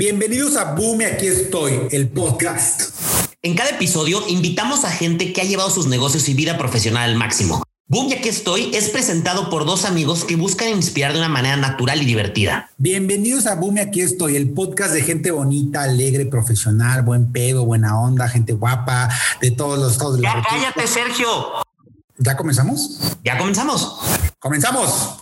Bienvenidos a Boom aquí estoy, el podcast. En cada episodio invitamos a gente que ha llevado sus negocios y vida profesional al máximo. Boom aquí estoy es presentado por dos amigos que buscan inspirar de una manera natural y divertida. Bienvenidos a Boom aquí estoy, el podcast de gente bonita, alegre, profesional, buen pedo, buena onda, gente guapa, de todos los cállate, Sergio. ¿Ya comenzamos? Ya comenzamos. ¡Comenzamos!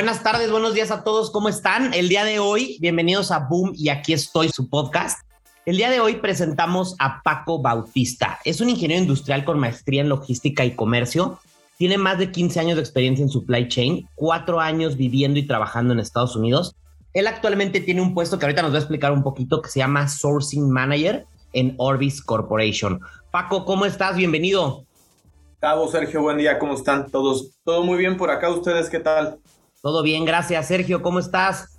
Buenas tardes, buenos días a todos. ¿Cómo están? El día de hoy, bienvenidos a Boom y aquí estoy, su podcast. El día de hoy presentamos a Paco Bautista. Es un ingeniero industrial con maestría en logística y comercio. Tiene más de 15 años de experiencia en supply chain, cuatro años viviendo y trabajando en Estados Unidos. Él actualmente tiene un puesto que ahorita nos va a explicar un poquito que se llama Sourcing Manager en Orbis Corporation. Paco, ¿cómo estás? Bienvenido. Cabo, Sergio, buen día, ¿cómo están todos? ¿Todo muy bien por acá? ¿Ustedes qué tal? Todo bien, gracias. Sergio, ¿cómo estás?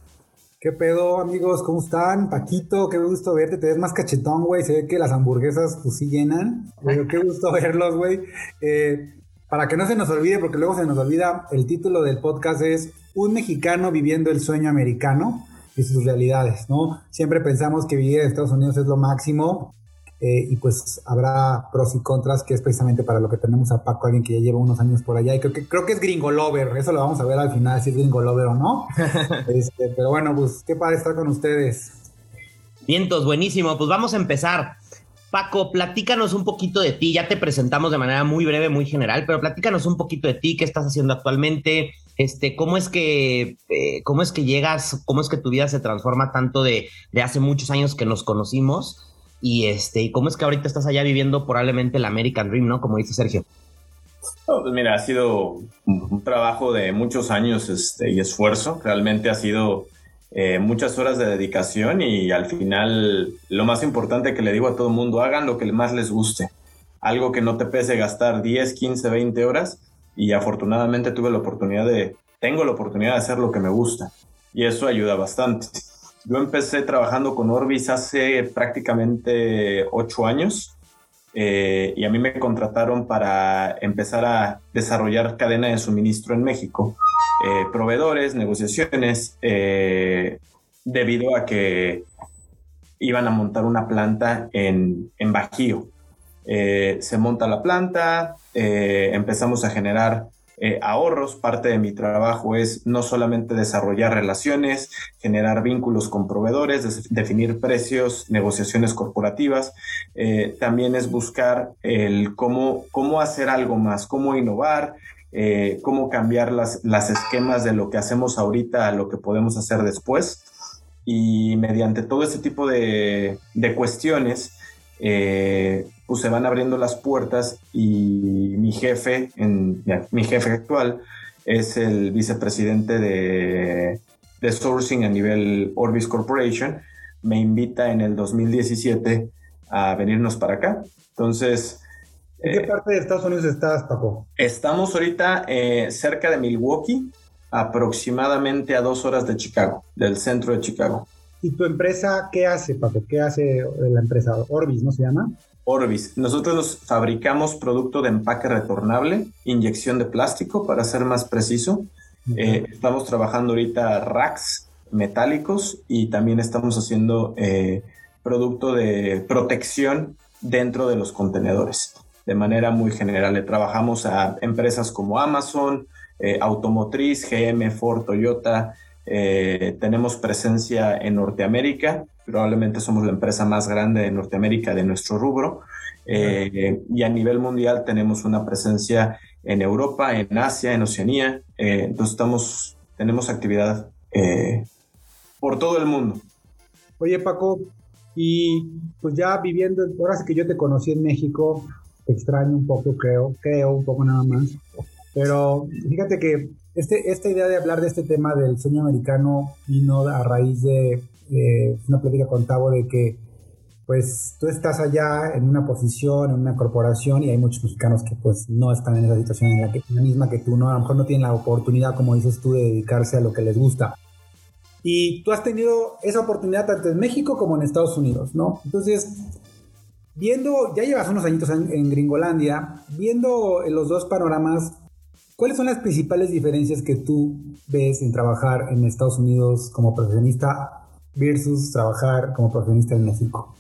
¿Qué pedo, amigos? ¿Cómo están? Paquito, qué gusto verte. Te ves más cachetón, güey. Se ve que las hamburguesas, pues sí llenan. Pero qué gusto verlos, güey. Eh, para que no se nos olvide, porque luego se nos olvida, el título del podcast es Un mexicano viviendo el sueño americano y sus realidades, ¿no? Siempre pensamos que vivir en Estados Unidos es lo máximo eh, y pues habrá pros y contras, que es precisamente para lo que tenemos a Paco, alguien que ya lleva unos años por allá. Y creo que, creo que es gringo lover, eso lo vamos a ver al final, si es gringo lover o no. Este, pero bueno, pues qué padre estar con ustedes. Vientos, buenísimo. Pues vamos a empezar. Paco, platícanos un poquito de ti. Ya te presentamos de manera muy breve, muy general, pero platícanos un poquito de ti, qué estás haciendo actualmente, este, cómo es que, eh, cómo es que llegas, cómo es que tu vida se transforma tanto de, de hace muchos años que nos conocimos y este, y cómo es que ahorita estás allá viviendo probablemente el American Dream, ¿no? Como dice Sergio. pues mira, ha sido un trabajo de muchos años este, y esfuerzo. Realmente ha sido eh, muchas horas de dedicación y al final lo más importante que le digo a todo el mundo, hagan lo que más les guste. Algo que no te pese gastar 10, 15, 20 horas y afortunadamente tuve la oportunidad de, tengo la oportunidad de hacer lo que me gusta y eso ayuda bastante. Yo empecé trabajando con Orbis hace prácticamente ocho años eh, y a mí me contrataron para empezar a desarrollar cadena de suministro en México, eh, proveedores, negociaciones, eh, debido a que iban a montar una planta en, en Bajío. se monta la planta, empezamos a generar eh, ahorros. Parte de mi trabajo es no solamente desarrollar relaciones, generar vínculos con proveedores, definir precios, negociaciones corporativas. Eh, también es buscar el cómo, cómo hacer algo más, cómo innovar, eh, cómo cambiar las, las esquemas de lo que hacemos ahorita a lo que podemos hacer después. Y mediante todo este tipo de, de cuestiones, pues se van abriendo las puertas y mi jefe, en, mi jefe actual es el vicepresidente de, de sourcing a nivel Orbis Corporation, me invita en el 2017 a venirnos para acá. Entonces... ¿En qué eh, parte de Estados Unidos estás, Paco? Estamos ahorita eh, cerca de Milwaukee, aproximadamente a dos horas de Chicago, del centro de Chicago. ¿Y tu empresa qué hace, Paco? ¿Qué hace la empresa? Orbis, ¿no se llama? Orbis. Nosotros fabricamos producto de empaque retornable, inyección de plástico, para ser más preciso. Eh, estamos trabajando ahorita racks metálicos y también estamos haciendo eh, producto de protección dentro de los contenedores. De manera muy general, le trabajamos a empresas como Amazon, eh, Automotriz, GM, Ford, Toyota, eh, tenemos presencia en Norteamérica, probablemente somos la empresa más grande de Norteamérica de nuestro rubro. Eh, y a nivel mundial tenemos una presencia en Europa, en Asia, en Oceanía. Eh, entonces estamos, tenemos actividad por todo el mundo. Oye Paco, y pues ya viviendo, ahora sí que yo te conocí en México, extraño un poco, creo, creo un poco nada más. Pero fíjate que este, esta idea de hablar de este tema del sueño americano vino a raíz de una plática con Tavo de que pues tú estás allá en una posición, en una corporación y hay muchos mexicanos que pues no están en esa situación en la, que, la misma que tú, ¿no? A lo mejor no tienen la oportunidad, como dices tú, de dedicarse a lo que les gusta. Y tú has tenido esa oportunidad tanto en México como en Estados Unidos, ¿no? Entonces, viendo, ya llevas unos añitos en, Gringolandia, viendo los dos panoramas, ¿cuáles son las principales diferencias que tú ves en trabajar en Estados Unidos como profesionista versus trabajar como profesionista en México?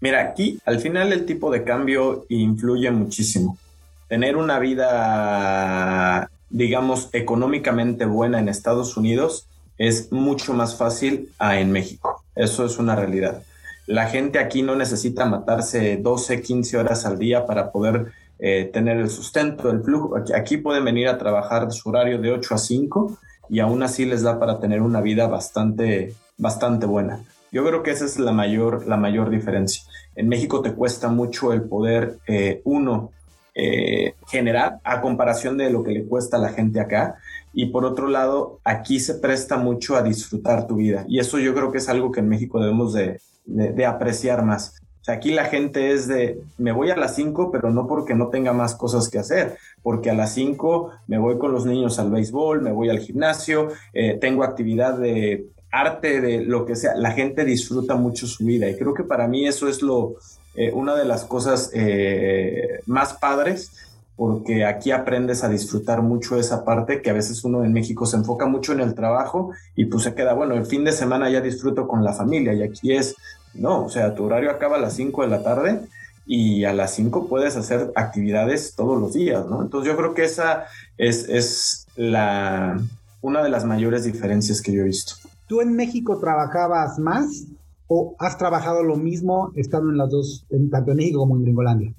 Mira, aquí al final el tipo de cambio influye muchísimo. Tener una vida, digamos, económicamente buena en Estados Unidos es mucho más fácil a en México. Eso es una realidad. La gente aquí no necesita matarse 12, 15 horas al día para poder eh, tener el sustento, el flujo. Aquí, pueden venir a trabajar su horario de 8 a 5 y aún así les da para tener una vida bastante, bastante buena. Yo creo que esa es la mayor, la mayor diferencia. En México te cuesta mucho el poder, eh, uno, eh, generar a comparación de lo que le cuesta a la gente acá. Y por otro lado, aquí se presta mucho a disfrutar tu vida. Y eso yo creo que es algo que en México debemos de, de, apreciar más. Aquí la gente es de, me voy a las 5, pero no porque no tenga más cosas que hacer, porque a las 5 me voy con los niños al béisbol, me voy al gimnasio, eh, tengo actividad de arte, de lo que sea, la gente disfruta mucho su vida y creo que para mí eso es lo, eh, una de las cosas eh, más padres porque aquí aprendes a disfrutar mucho esa parte que a veces uno en México se enfoca mucho en el trabajo y pues se queda, bueno, el fin de semana ya disfruto con la familia y aquí es, no, o sea, tu horario acaba a las 5 de la tarde y a las 5 puedes hacer actividades todos los días, ¿no? Entonces yo creo que esa es, es la, una de las mayores diferencias que yo he visto. ¿Tú en México trabajabas más o has trabajado lo mismo estando en las dos, tanto en México como en Gringolandia?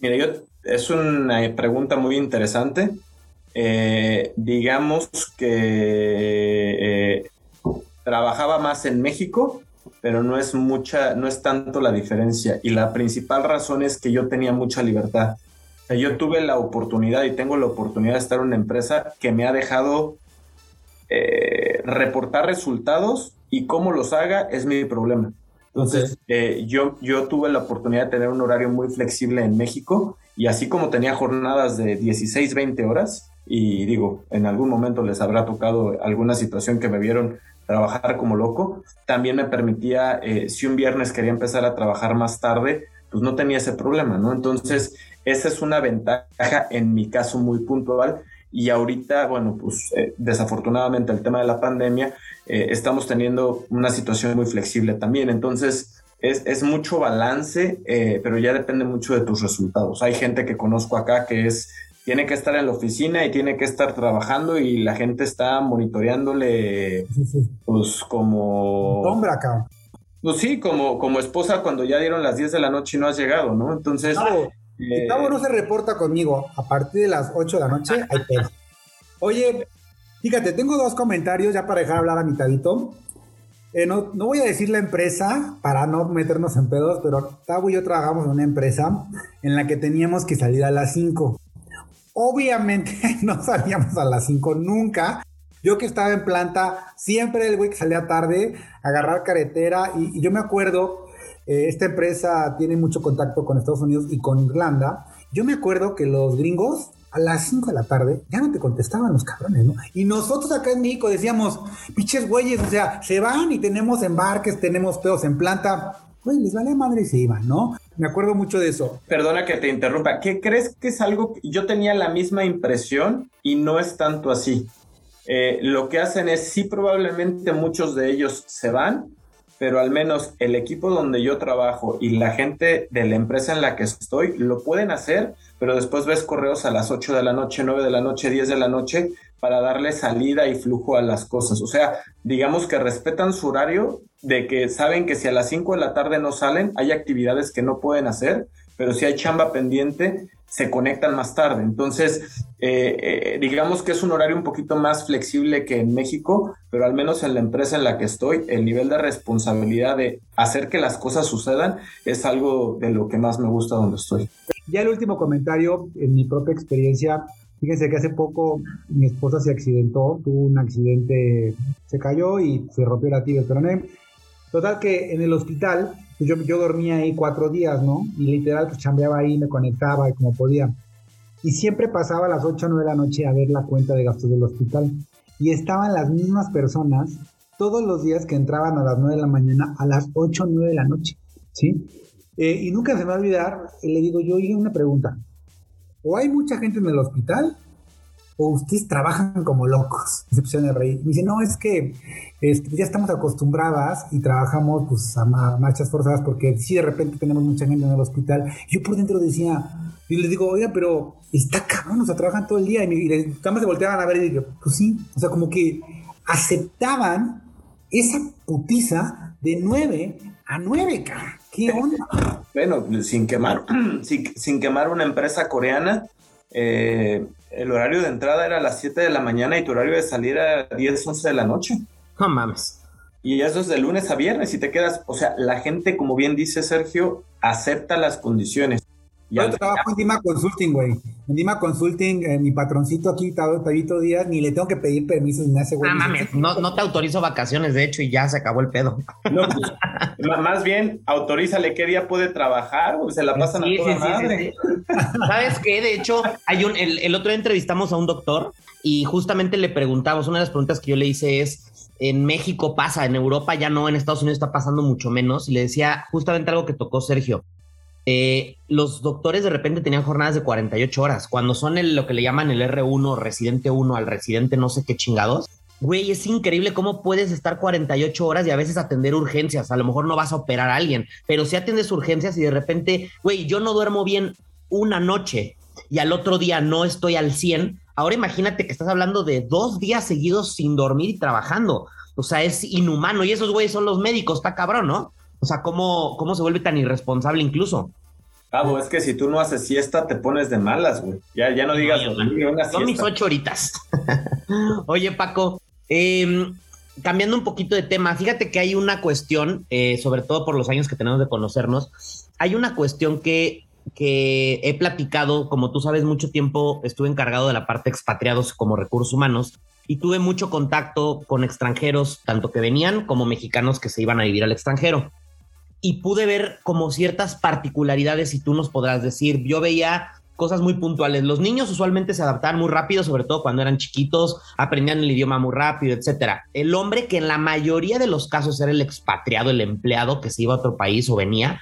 Mira, yo, es una pregunta muy interesante. Eh, digamos que eh, trabajaba más en México, pero no es mucha, no es tanto la diferencia. Y la principal razón es que yo tenía mucha libertad. yo tuve la oportunidad y tengo la oportunidad de estar en una empresa que me ha dejado eh, reportar resultados y cómo los haga es mi problema. Entonces, eh, yo, yo tuve la oportunidad de tener un horario muy flexible en México y así como tenía jornadas de 16, 20 horas, y digo, en algún momento les habrá tocado alguna situación que me vieron trabajar como loco, también me permitía, eh, si un viernes quería empezar a trabajar más tarde, pues no tenía ese problema, ¿no? Entonces, esa es una ventaja en mi caso muy puntual y ahorita, bueno, pues eh, desafortunadamente el tema de la pandemia, eh, estamos teniendo una situación muy flexible también. Entonces, es, es mucho balance, pero ya depende mucho de tus resultados. Hay gente que conozco acá que es, tiene que estar en la oficina y tiene que estar trabajando y la gente está monitoreándole, pues como... Hombre acá. Pues sí, como, como esposa cuando ya dieron las 10 de la noche y no has llegado, ¿no? Entonces... Eh, Cabo no se reporta conmigo. A partir de las 8 de la noche hay pedo. Oye, fíjate, tengo dos comentarios ya para dejar hablar a mitadito. Eh, no, no, voy a decir la empresa para no meternos en pedos, pero Tavo y yo trabajamos en una empresa en la que teníamos que salir a las 5. Obviamente no salíamos a las 5 nunca. Yo que estaba en planta, siempre el güey que salía tarde, agarrar carretera. Y, yo me acuerdo eh, esta empresa tiene mucho contacto con Estados Unidos y con Irlanda. Yo me acuerdo que los gringos a las 5 de la tarde ya no te contestaban los cabrones, ¿no? Y nosotros acá en México decíamos, pinches güeyes, o sea, se van y tenemos embarques, tenemos pedos en planta. Güey, les vale madre y se iban, ¿no? Me acuerdo mucho de eso. Perdona que te interrumpa. ¿Qué crees que es algo que yo tenía la misma impresión y no es tanto así? Eh, lo que hacen es, sí, probablemente muchos de ellos se van, pero al menos el equipo donde yo trabajo y la gente de la empresa en la que estoy lo pueden hacer, pero después ves correos a las 8 de la noche, 9 de la noche, 10 de la noche para darle salida y flujo a las cosas. O sea, digamos que respetan su horario de que saben que si a las 5 de la tarde no salen, hay actividades que no pueden hacer, pero si hay chamba pendiente, se conectan más tarde. Entonces, eh, eh, digamos que es un horario un poquito más flexible que en México, pero al menos en la empresa en la que estoy, el nivel de responsabilidad de hacer que las cosas sucedan es algo de lo que más me gusta donde estoy. Ya el último comentario, en mi propia experiencia, fíjense que hace poco mi esposa se accidentó, tuvo un accidente, se cayó y se rompió la tibia peroné. Total que en el hospital, pues yo, yo dormía ahí cuatro días, ¿no? Y literal, pues chambeaba ahí, me conectaba y como podía. Y siempre pasaba a las 8 o 9 de la noche a ver la cuenta de gastos del hospital. Y estaban las mismas personas todos los días que entraban a las 9 de la mañana a las 8 o 9 de la noche, ¿sí? Eh, y nunca se me va a olvidar, le digo yo, oye, una pregunta. ¿O hay mucha gente en el hospital o ustedes trabajan como locos. Pusieron a reír. Me dice, no, es que este, ya estamos acostumbradas y trabajamos pues a marchas forzadas porque si de repente tenemos mucha gente en el hospital. Yo por dentro decía, y les digo, oiga, pero está cabrón, o sea, trabajan todo el día. Y, me, y se volteaban a ver y digo, pues sí, o sea, como que aceptaban esa putiza de 9 a 9, cara. ¿Qué onda? Bueno, sin quemar, sin, sin quemar una empresa coreana, eh, el horario de entrada era a las 7 de la mañana y tu horario de salida a 10, 11 de la noche. No mames. Y eso es de lunes a viernes y te quedas, o sea, la gente, como bien dice Sergio, acepta las condiciones. Yo trabajo en Dima Consulting, güey. En Dima Consulting, eh, mi patroncito aquí, Tabito Díaz, ni le tengo que pedir permiso ni hace güey. Ah, mames, no, no te autorizo vacaciones, de hecho, y ya se acabó el pedo. No, pues, más bien, autorízale qué día puede trabajar, o se la pasan a toda sí, madre. ¿Sabes qué? De hecho, hay un, el, el otro día entrevistamos a un doctor y justamente le preguntamos, una de las preguntas que yo le hice es, en México pasa, en Europa ya no, en Estados Unidos está pasando mucho menos. Y le decía justamente algo que tocó Sergio. Eh, los doctores de repente tenían jornadas de 48 horas. Cuando son lo que le llaman el R1, residente 1 al residente no sé qué chingados. Güey, es increíble cómo puedes estar 48 horas y a veces atender urgencias. A lo mejor no vas a operar a alguien, pero si atiendes urgencias y de repente, güey, yo no duermo bien una noche y al otro día no estoy al 100. Ahora imagínate que estás hablando de dos días seguidos sin dormir y trabajando. O sea, es inhumano y esos güeyes son los médicos, está cabrón, ¿no? O sea, ¿cómo, cómo se vuelve tan irresponsable incluso? Cabo, es que si tú no haces siesta, te pones de malas, güey. Ya, ya no digas Son mis ocho horitas. Oye, Paco, em, cambiando un poquito de tema, fíjate que hay una cuestión, eh, sobre todo por los años que tenemos de conocernos, hay una cuestión que, que he platicado, como tú sabes, mucho tiempo estuve encargado de la parte expatriados como recursos humanos y tuve mucho contacto con extranjeros, tanto que venían como mexicanos que se iban a vivir al extranjero y pude ver como ciertas particularidades y tú nos podrás decir, yo veía cosas muy puntuales. Los niños usualmente se adaptaban muy rápido, sobre todo cuando eran chiquitos, aprendían el idioma muy rápido, etcétera. El hombre que en la mayoría de los casos era el expatriado, el empleado que se iba a otro país o venía,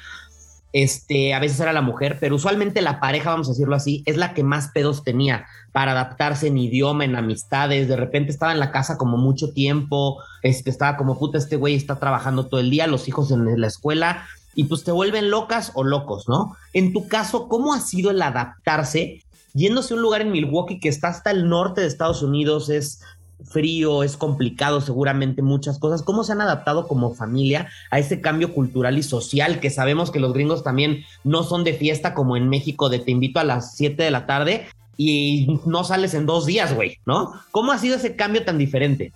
este, a veces era la mujer, pero usualmente la pareja, vamos a decirlo así, es la que más pedos tenía para adaptarse en idioma, en amistades, de repente estaba en la casa como mucho tiempo, este, estaba como puta, este güey está trabajando todo el día, los hijos en la escuela, y pues te vuelven locas o locos, ¿no? En tu caso, ¿cómo ha sido el adaptarse? Yéndose a un lugar en Milwaukee que está hasta el norte de Estados Unidos, es frío, es complicado seguramente muchas cosas. ¿Cómo se han adaptado como familia a ese cambio cultural y social que sabemos que los gringos también no son de fiesta como en México de te invito a las 7 de la tarde y no sales en dos días, güey, ¿no? ¿Cómo ha sido ese cambio tan diferente?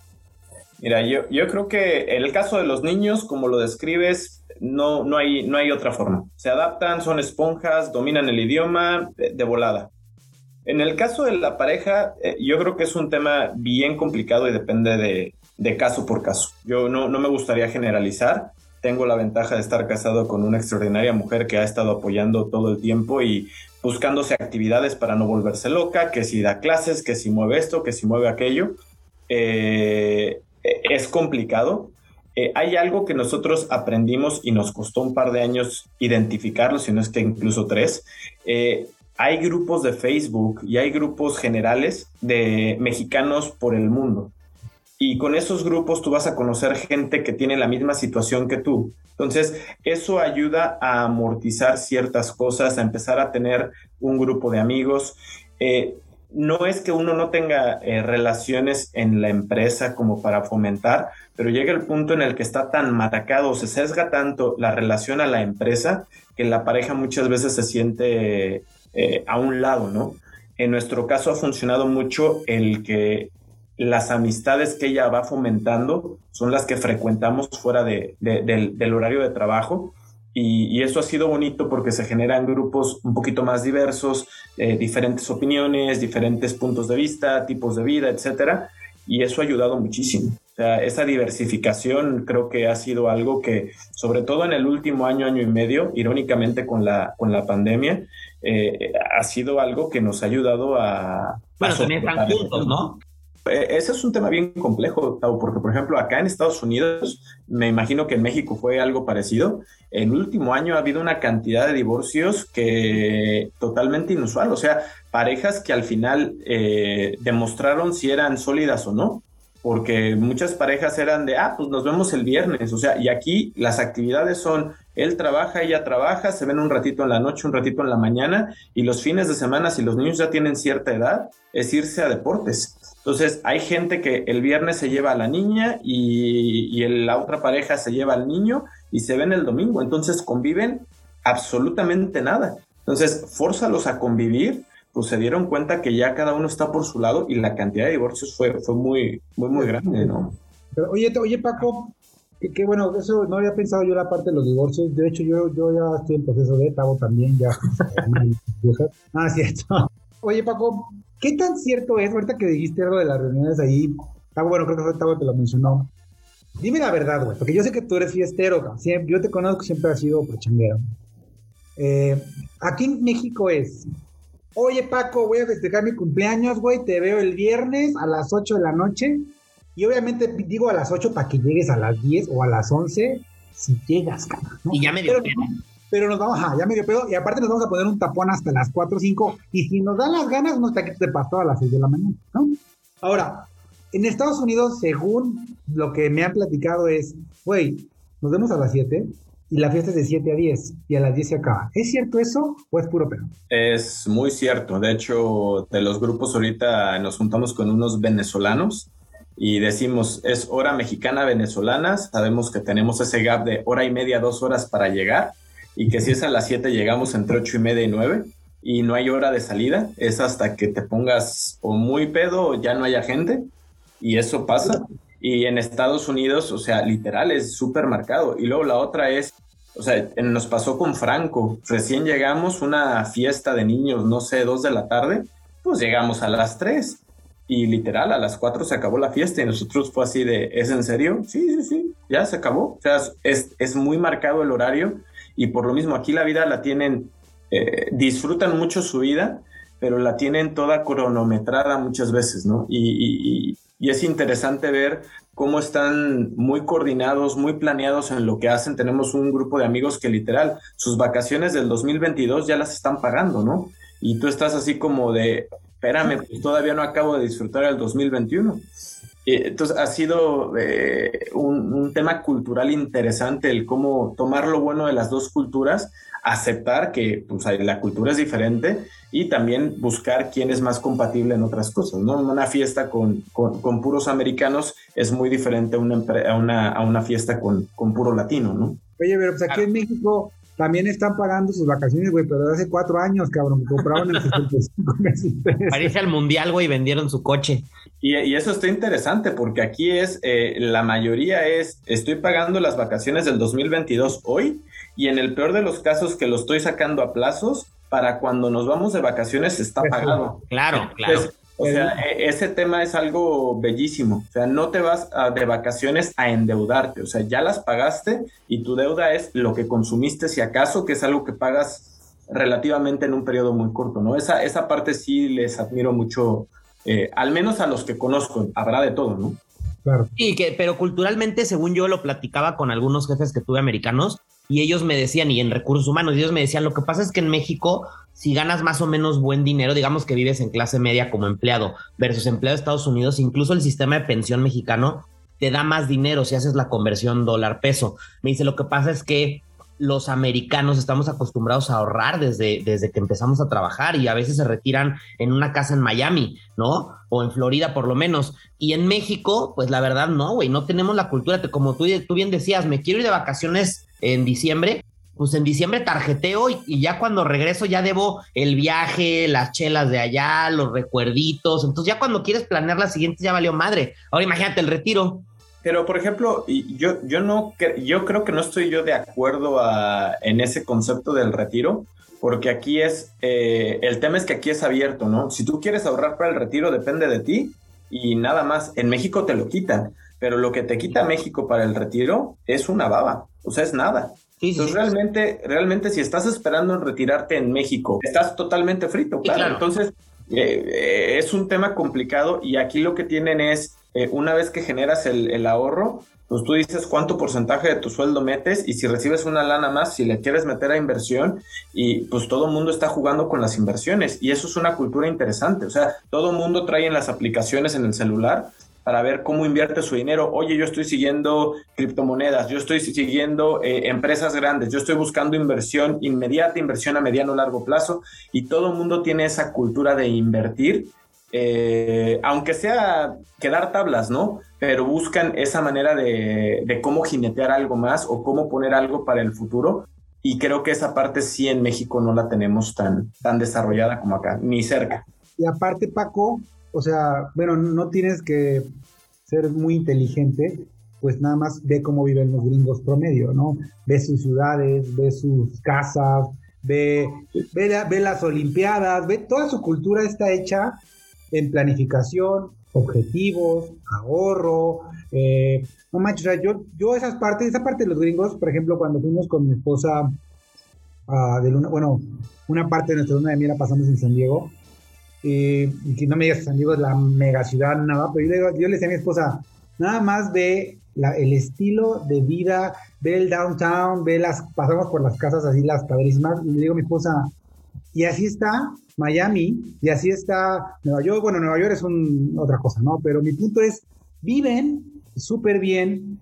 Mira, yo, yo creo que en el caso de los niños, como lo describes, no, no, hay, no hay otra forma. Se adaptan, son esponjas, dominan el idioma de volada. En el caso de la pareja, eh, yo creo que es un tema bien complicado y depende de, caso por caso. Yo no, me gustaría generalizar. Tengo la ventaja de estar casado con una extraordinaria mujer que ha estado apoyando todo el tiempo y buscándose actividades para no volverse loca, que si da clases, que si mueve esto, que si mueve aquello. Eh, es complicado. Eh, hay algo que nosotros aprendimos y nos costó un par de años identificarlo, si no es que incluso tres hay grupos de Facebook y hay grupos generales de mexicanos por el mundo. Y con esos grupos tú vas a conocer gente que tiene la misma situación que tú. Entonces, eso ayuda a amortizar ciertas cosas, a empezar a tener un grupo de amigos. Eh, no es que uno no tenga eh, relaciones en la empresa como para fomentar, pero llega el punto en el que está tan matacado, se sesga tanto la relación a la empresa, que la pareja muchas veces se siente eh, a un lado, ¿no? En nuestro caso ha funcionado mucho el que las amistades que ella va fomentando son las que frecuentamos fuera de, del, horario de trabajo. Y, eso ha sido bonito porque se generan grupos un poquito más diversos, eh, diferentes opiniones, diferentes puntos de vista, tipos de vida, etcétera. Y eso ha ayudado muchísimo. sea, esa diversificación creo que ha sido algo que, sobre todo en el último año, año y medio, irónicamente con la, con la pandemia, eh, ha sido algo que nos ha ayudado a... Bueno, también están juntos, ¿no? Eh, ese es un tema bien complejo, porque por ejemplo acá en Estados Unidos, me imagino que en México fue algo parecido, en el último año ha habido una cantidad de divorcios que totalmente inusual, o sea, parejas que al final eh, demostraron si eran sólidas o no, porque muchas parejas eran de, ah, pues nos vemos el viernes, o sea, y aquí las actividades son, él trabaja, ella trabaja, se ven un ratito en la noche, un ratito en la mañana, y los fines de semana, si los niños ya tienen cierta edad, es irse a deportes. Entonces, hay gente que el viernes se lleva a la niña y, la otra pareja se lleva al niño y se ven el domingo, entonces conviven absolutamente nada. Entonces, fórzalos a convivir pues se dieron cuenta que ya cada uno está por su lado y la cantidad de divorcios fue, fue muy, muy, muy grande, ¿no? Pero, oye, oye, Paco, que, bueno, eso no había pensado yo la parte de los divorcios. De hecho, yo, yo ya estoy en proceso de Tavo también, ya. ah, cierto. Oye, Paco, ¿qué tan cierto es, ahorita que dijiste algo de las reuniones ahí? Tavo, bueno, creo que fue Tavo que lo mencionó. Dime la verdad, güey, porque yo sé que tú eres fiestero, siempre, yo te conozco, siempre has sido prochanguero. Eh, aquí en México es, Oye, Paco, voy a festejar mi cumpleaños, güey. Te veo el viernes a las 8 de la noche. Y obviamente digo a las 8 para que llegues a las 10 o a las 11 si llegas, cara. Y ya medio pero, pero nos vamos, a, ya medio pedo. Y aparte nos vamos a poner un tapón hasta las 4 o 5. Y si nos dan las ganas, unos taquitos de pastor a las 6 de la mañana, ¿no? Ahora, en Estados Unidos, según lo que me han platicado, es, güey, nos vemos a las 7 y la fiesta es de 7 a 10 y a las 10 se acaba. ¿Es cierto eso o es puro pedo? Es muy cierto. De hecho, de los grupos ahorita nos juntamos con unos venezolanos y decimos, es hora mexicana venezolana. Sabemos que tenemos ese gap de hora y media, dos horas para llegar y que si es a las 7 llegamos entre 8 y media y 9 y no hay hora de salida. Es hasta que te pongas o muy pedo o ya no haya gente y eso pasa. Y en Estados Unidos, o sea, literal es súper marcado. Y luego la otra es, o sea, nos pasó con Franco. Recién llegamos, una fiesta de niños, no sé, dos de la tarde, pues llegamos a las tres. Y literal, a las cuatro se acabó la fiesta y nosotros fue así de, ¿es en serio? Sí, sí, sí, ya se acabó. O sea, es, es muy marcado el horario y por lo mismo aquí la vida la tienen, eh, disfrutan mucho su vida, pero la tienen toda cronometrada muchas veces, ¿no? y, y es interesante ver cómo están muy coordinados, muy planeados en lo que hacen. Tenemos un grupo de amigos que literal sus vacaciones del 2022 ya las están pagando, ¿no? Y tú estás así como de, espérame, pues todavía no acabo de disfrutar el 2021. Entonces ha sido eh, un, un, tema cultural interesante el cómo tomar lo bueno de las dos culturas aceptar que pues, la cultura es diferente y también buscar quién es más compatible en otras cosas, ¿no? Una fiesta con, con, puros americanos es muy diferente a una, a una, a una fiesta con, con, puro latino, ¿no? Oye, pero pues aquí en México también están pagando sus vacaciones, güey, pero hace cuatro años, cabrón, compraron el 65 meses. Parece al mundial, güey, vendieron su coche. Y, y, eso está interesante porque aquí es, eh, la mayoría es, estoy pagando las vacaciones del 2022 hoy y en el peor de los casos que lo estoy sacando a plazos, para cuando nos vamos de vacaciones está pagado. Claro, claro. o sea, e, ese tema es algo bellísimo. O sea, no te vas de vacaciones a endeudarte. O sea, ya las pagaste y tu deuda es lo que consumiste, si acaso, que es algo que pagas relativamente en un periodo muy corto, ¿no? Esa, esa parte sí les admiro mucho, eh, al menos a los que conozco. Habrá de todo, ¿no? Claro. Sí, que, pero culturalmente, según yo lo platicaba con algunos jefes que tuve americanos, y ellos me decían, y en recursos humanos, ellos me decían, lo que pasa es que en México, si ganas más o menos buen dinero, digamos que vives en clase media como empleado versus empleado de Estados Unidos, incluso el sistema de pensión mexicano te da más dinero si haces la conversión dólar-peso. Me dice, lo que pasa es que los americanos estamos acostumbrados a ahorrar desde, desde que empezamos a trabajar y a veces se retiran en una casa en Miami, ¿no? O en Florida por lo menos. Y en México, pues la verdad no, güey, no tenemos la cultura, como tú, tú bien decías, me quiero ir de vacaciones en diciembre, pues en diciembre tarjeteo y, ya cuando regreso ya debo el viaje, las chelas de allá, los recuerditos. Entonces ya cuando quieres planear la siguiente ya valió madre. Ahora imagínate el retiro. Pero por ejemplo, yo, yo no yo creo que no estoy yo de acuerdo en ese concepto del retiro, porque aquí es, eh, el tema es que aquí es abierto, ¿no? Si tú quieres ahorrar para el retiro, depende de ti, y nada más. En México te lo quitan, pero lo que te quita México para el retiro es una baba, o sea, es nada. Entonces, realmente, realmente, si estás esperando en retirarte en México, estás totalmente frito, claro. Entonces, eh, eh, es un tema complicado y aquí lo que tienen es, eh, una vez que generas el, el, ahorro, pues tú dices cuánto porcentaje de tu sueldo metes y si recibes una lana más, si le quieres meter a inversión y pues todo el mundo está jugando con las inversiones y eso es una cultura interesante. O sea, todo el mundo trae en las aplicaciones en el celular para ver cómo invierte su dinero. Oye, yo estoy siguiendo criptomonedas, yo estoy siguiendo eh, empresas grandes, yo estoy buscando inversión inmediata, inversión a mediano o largo plazo, y todo el mundo tiene esa cultura de invertir, eh, aunque sea quedar tablas, ¿no? Pero buscan esa manera de, de cómo jinetear algo más o cómo poner algo para el futuro. Y creo que esa parte sí en México no la tenemos tan, tan desarrollada como acá, ni cerca. Y aparte, Paco, o sea, bueno, no tienes que ser muy inteligente, pues nada más ve cómo viven los gringos promedio, ¿no? Ve sus ciudades, ve sus casas, ve, ve, las Olimpiadas, ve toda su cultura está hecha en planificación, objetivos, ahorro, eh, no manches, o sea, yo, yo esas partes, esa parte de los gringos, por ejemplo, cuando fuimos con mi esposa uh, de luna, bueno, una parte de nuestra luna de miel la pasamos en San Diego, y que no me digas que San Diego es la mega ciudad, nada, pero yo le, yo le decía a mi esposa, nada más ve el estilo de vida, ve el downtown, ve las, pasamos por las casas así, las padrísimas, y le digo a mi esposa, y así está Miami, y así está Nueva York, bueno, Nueva York es un, otra cosa, ¿no? Pero mi punto es, viven súper bien,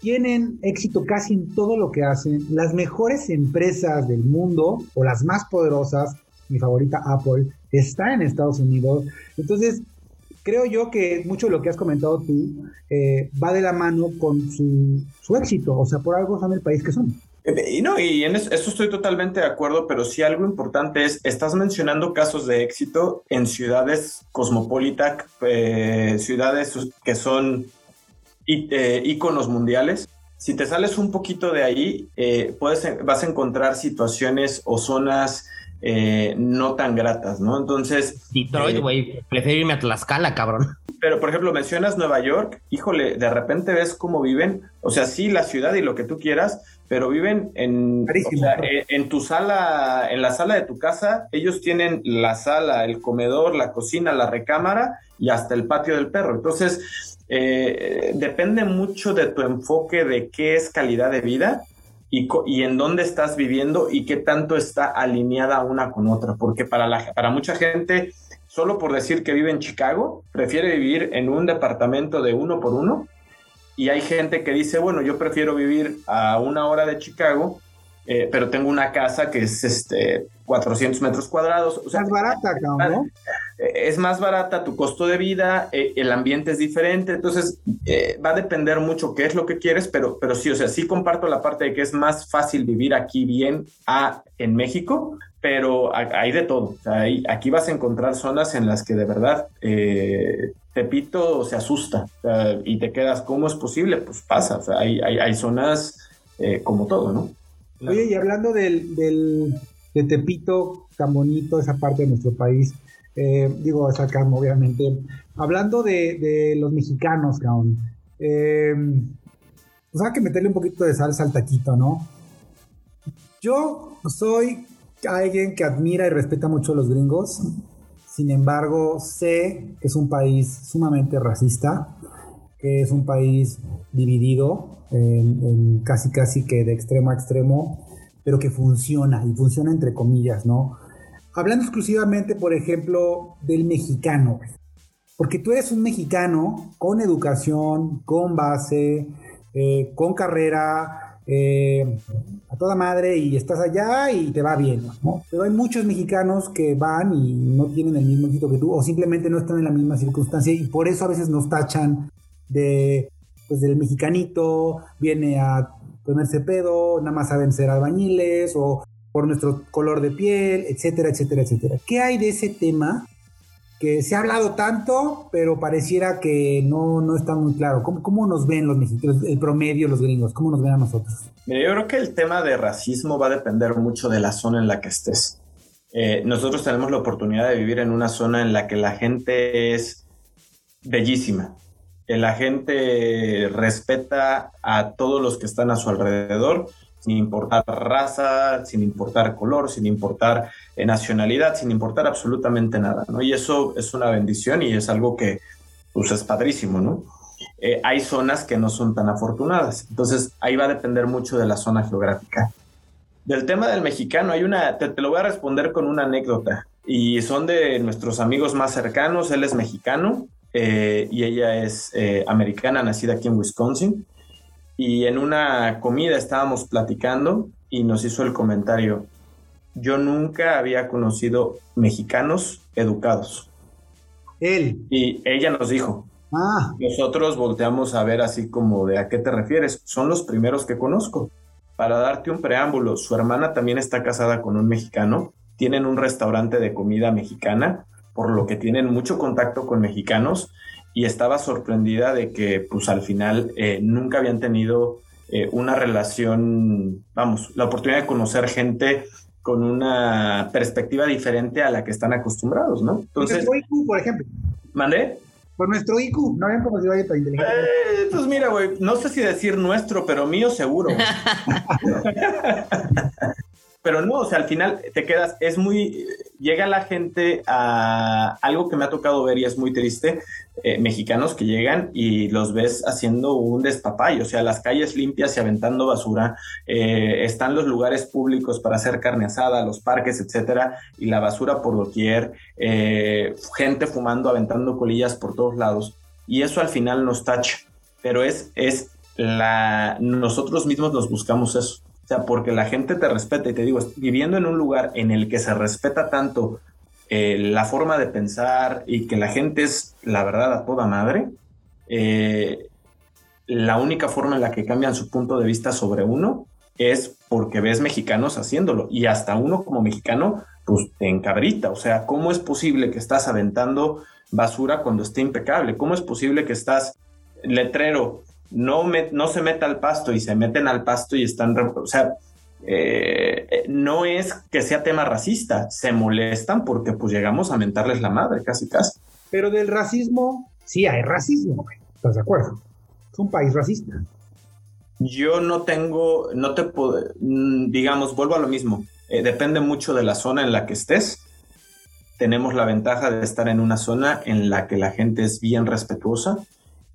tienen éxito casi en todo lo que hacen, las mejores empresas del mundo, o las más poderosas, mi favorita Apple, está en Estados Unidos. Entonces, creo yo que mucho de lo que has comentado tú eh, va de la mano con su, éxito, o sea, por algo son el país que son. Eh, y no, y en eso, estoy totalmente de acuerdo, pero sí algo importante es, estás mencionando casos de éxito en ciudades cosmopolitas, eh, ciudades que son íconos mundiales. Si te sales un poquito de ahí, puedes, vas a encontrar situaciones o zonas eh, no tan gratas, ¿no? Entonces... Detroit, eh, güey, prefiero irme a Tlaxcala, cabrón. Pero, por ejemplo, mencionas Nueva York, híjole, de repente ves cómo viven, o sea, sí, la ciudad y lo que tú quieras, pero viven en, eh, en tu sala, en la sala de tu casa, ellos tienen la sala, el comedor, la cocina, la recámara y hasta el patio del perro. Entonces, depende mucho de tu enfoque de qué es calidad de vida y, en dónde estás viviendo y qué tanto está alineada una con otra. Porque para, la, para mucha gente, solo por decir que vive en Chicago, prefiere vivir en un departamento de uno por uno. Y hay gente que dice, bueno, yo prefiero vivir a una hora de Chicago, eh, pero tengo una casa que es este 400 metros cuadrados. O sea, es barata, ¿no? Eh, es más barata tu costo de vida, eh, el ambiente es diferente, entonces eh, va a depender mucho qué es lo que quieres, pero, pero sí, o sea, sí comparto la parte de que es más fácil vivir aquí bien a, en México, pero hay de todo. O sea, aquí vas a encontrar zonas en las que de verdad Tepito se asusta y te quedas, ¿cómo es posible? Pues pasa, o sea, hay, hay, hay zonas como todo, ¿no? Oye, y hablando del, del, de Tepito, tan bonito, esa parte de nuestro país, eh, digo, acá obviamente. Hablando de, los mexicanos, cabrón. Eh, pues hay que meterle un poquito de salsa al taquito, ¿no? Yo soy alguien que admira y respeta mucho a los gringos. Sin embargo, sé que es un país sumamente racista, que es un país dividido, en casi casi que de extremo a extremo, pero que funciona, y funciona entre comillas, ¿no? hablando exclusivamente, por ejemplo, del mexicano, porque tú eres un mexicano con educación, con base, eh, con carrera, eh, a toda madre y estás allá y te va bien, ¿no? Pero hay muchos mexicanos que van y no tienen el mismo éxito que tú o simplemente no están en la misma circunstancia y por eso a veces nos tachan de, pues del mexicanito, viene a ponerse pedo, nada más saben ser albañiles o por nuestro color de piel, etcétera, etcétera, etcétera. ¿Qué hay de ese tema que se ha hablado tanto, pero pareciera que no, no está muy claro? ¿Cómo, ¿Cómo, nos ven los mexicanos, el promedio, los gringos? ¿Cómo nos ven a nosotros? Mira, yo creo que el tema de racismo va a depender mucho de la zona en la que estés. Eh, nosotros tenemos la oportunidad de vivir en una zona en la que la gente es bellísima. La gente respeta a todos los que están a su alrededor, sin importar raza, sin importar color, sin importar eh, nacionalidad, sin importar absolutamente nada, ¿no? Y eso es una bendición y es algo que, pues, es padrísimo, ¿no? Eh, hay zonas que no son tan afortunadas, entonces ahí va a depender mucho de la zona geográfica. Del tema del mexicano, hay una, te, lo voy a responder con una anécdota y son de nuestros amigos más cercanos, él es mexicano eh, y ella es americana, nacida aquí en Wisconsin y en una comida estábamos platicando y nos hizo el comentario, yo nunca había conocido mexicanos educados. Él. Y ella nos dijo, ah. nosotros volteamos a ver así como de a qué te refieres, son los primeros que conozco. Para darte un preámbulo, su hermana también está casada con un mexicano, tienen un restaurante de comida mexicana, por lo que tienen mucho contacto con mexicanos y estaba sorprendida de que pues al final eh, nunca habían tenido eh, una relación, vamos, la oportunidad de conocer gente con una perspectiva diferente a la que están acostumbrados, ¿no? Entonces, nuestro IQ, por ejemplo. ¿Mandé? Por nuestro IQ, no habían conocido a alguien tan inteligente. Eh, pues mira, güey, no sé si decir nuestro, pero mío seguro. pero no, o sea, al final te quedas, es muy, llega la gente a algo que me ha tocado ver y es muy triste, eh, mexicanos que llegan y los ves haciendo un despapay, o sea, las calles limpias y aventando basura, eh, están los lugares públicos para hacer carne asada, los parques, etcétera, y la basura por doquier, eh, gente fumando, aventando colillas por todos lados, y eso al final nos tacha, pero es, es la, nosotros mismos nos buscamos eso o sea, porque la gente te respeta y te digo, viviendo en un lugar en el que se respeta tanto eh, la forma de pensar y que la gente es, la verdad, a toda madre, eh, la única forma en la que cambian su punto de vista sobre uno es porque ves mexicanos haciéndolo y hasta uno como mexicano, pues te encabrita. O sea, ¿cómo es posible que estás aventando basura cuando esté impecable? ¿Cómo es posible que estás letrero no, no se meta al pasto y se meten al pasto y están, o sea, eh, no es que sea tema racista, se molestan porque pues llegamos a mentarles la madre, casi casi. Pero del racismo, sí hay racismo, ¿estás de acuerdo? Es un país racista. Yo no tengo, no te puedo, mm, digamos, vuelvo a lo mismo, eh, depende mucho de la zona en la que estés. Tenemos la ventaja de estar en una zona en la que la gente es bien respetuosa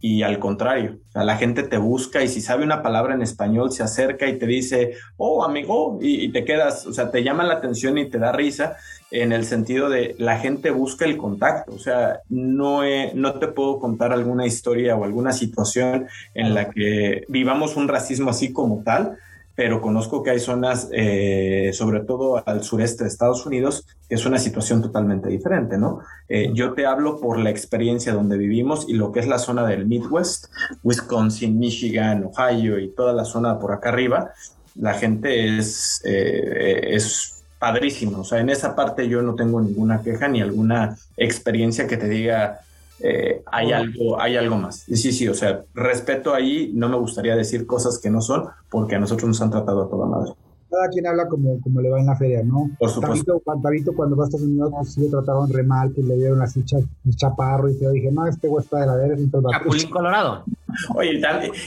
y al contrario, la gente te busca y si sabe una palabra en español se acerca y te dice, oh amigo, y, te quedas, o sea, te llama la atención y te da risa en el sentido de la gente busca el contacto, o sea, no, no te puedo contar alguna historia o alguna situación en la que vivamos un racismo así como tal, pero conozco que hay zonas, eh, sobre todo al sureste de Estados Unidos, que es una situación totalmente diferente, ¿no? Eh, yo te hablo por la experiencia donde vivimos y lo que es la zona del Midwest, Wisconsin, Michigan, Ohio y toda la zona por acá arriba, la gente es, eh, es padrísima, o sea, en esa parte yo no tengo ninguna queja ni alguna experiencia que te diga, eh, hay, algo, hay algo más. Y sí, sí, o sea, respeto ahí, no me gustaría decir cosas que no son, porque a nosotros nos han tratado a toda madre. Cada quien habla como, como le va en la feria, ¿no? Por supuesto. Tabito, cuando va a Estados Unidos, pues sí le trataron re mal, pues le dieron así un chaparro y yo dije, no, este güey está de la verga. Chapulín Colorado. Oye,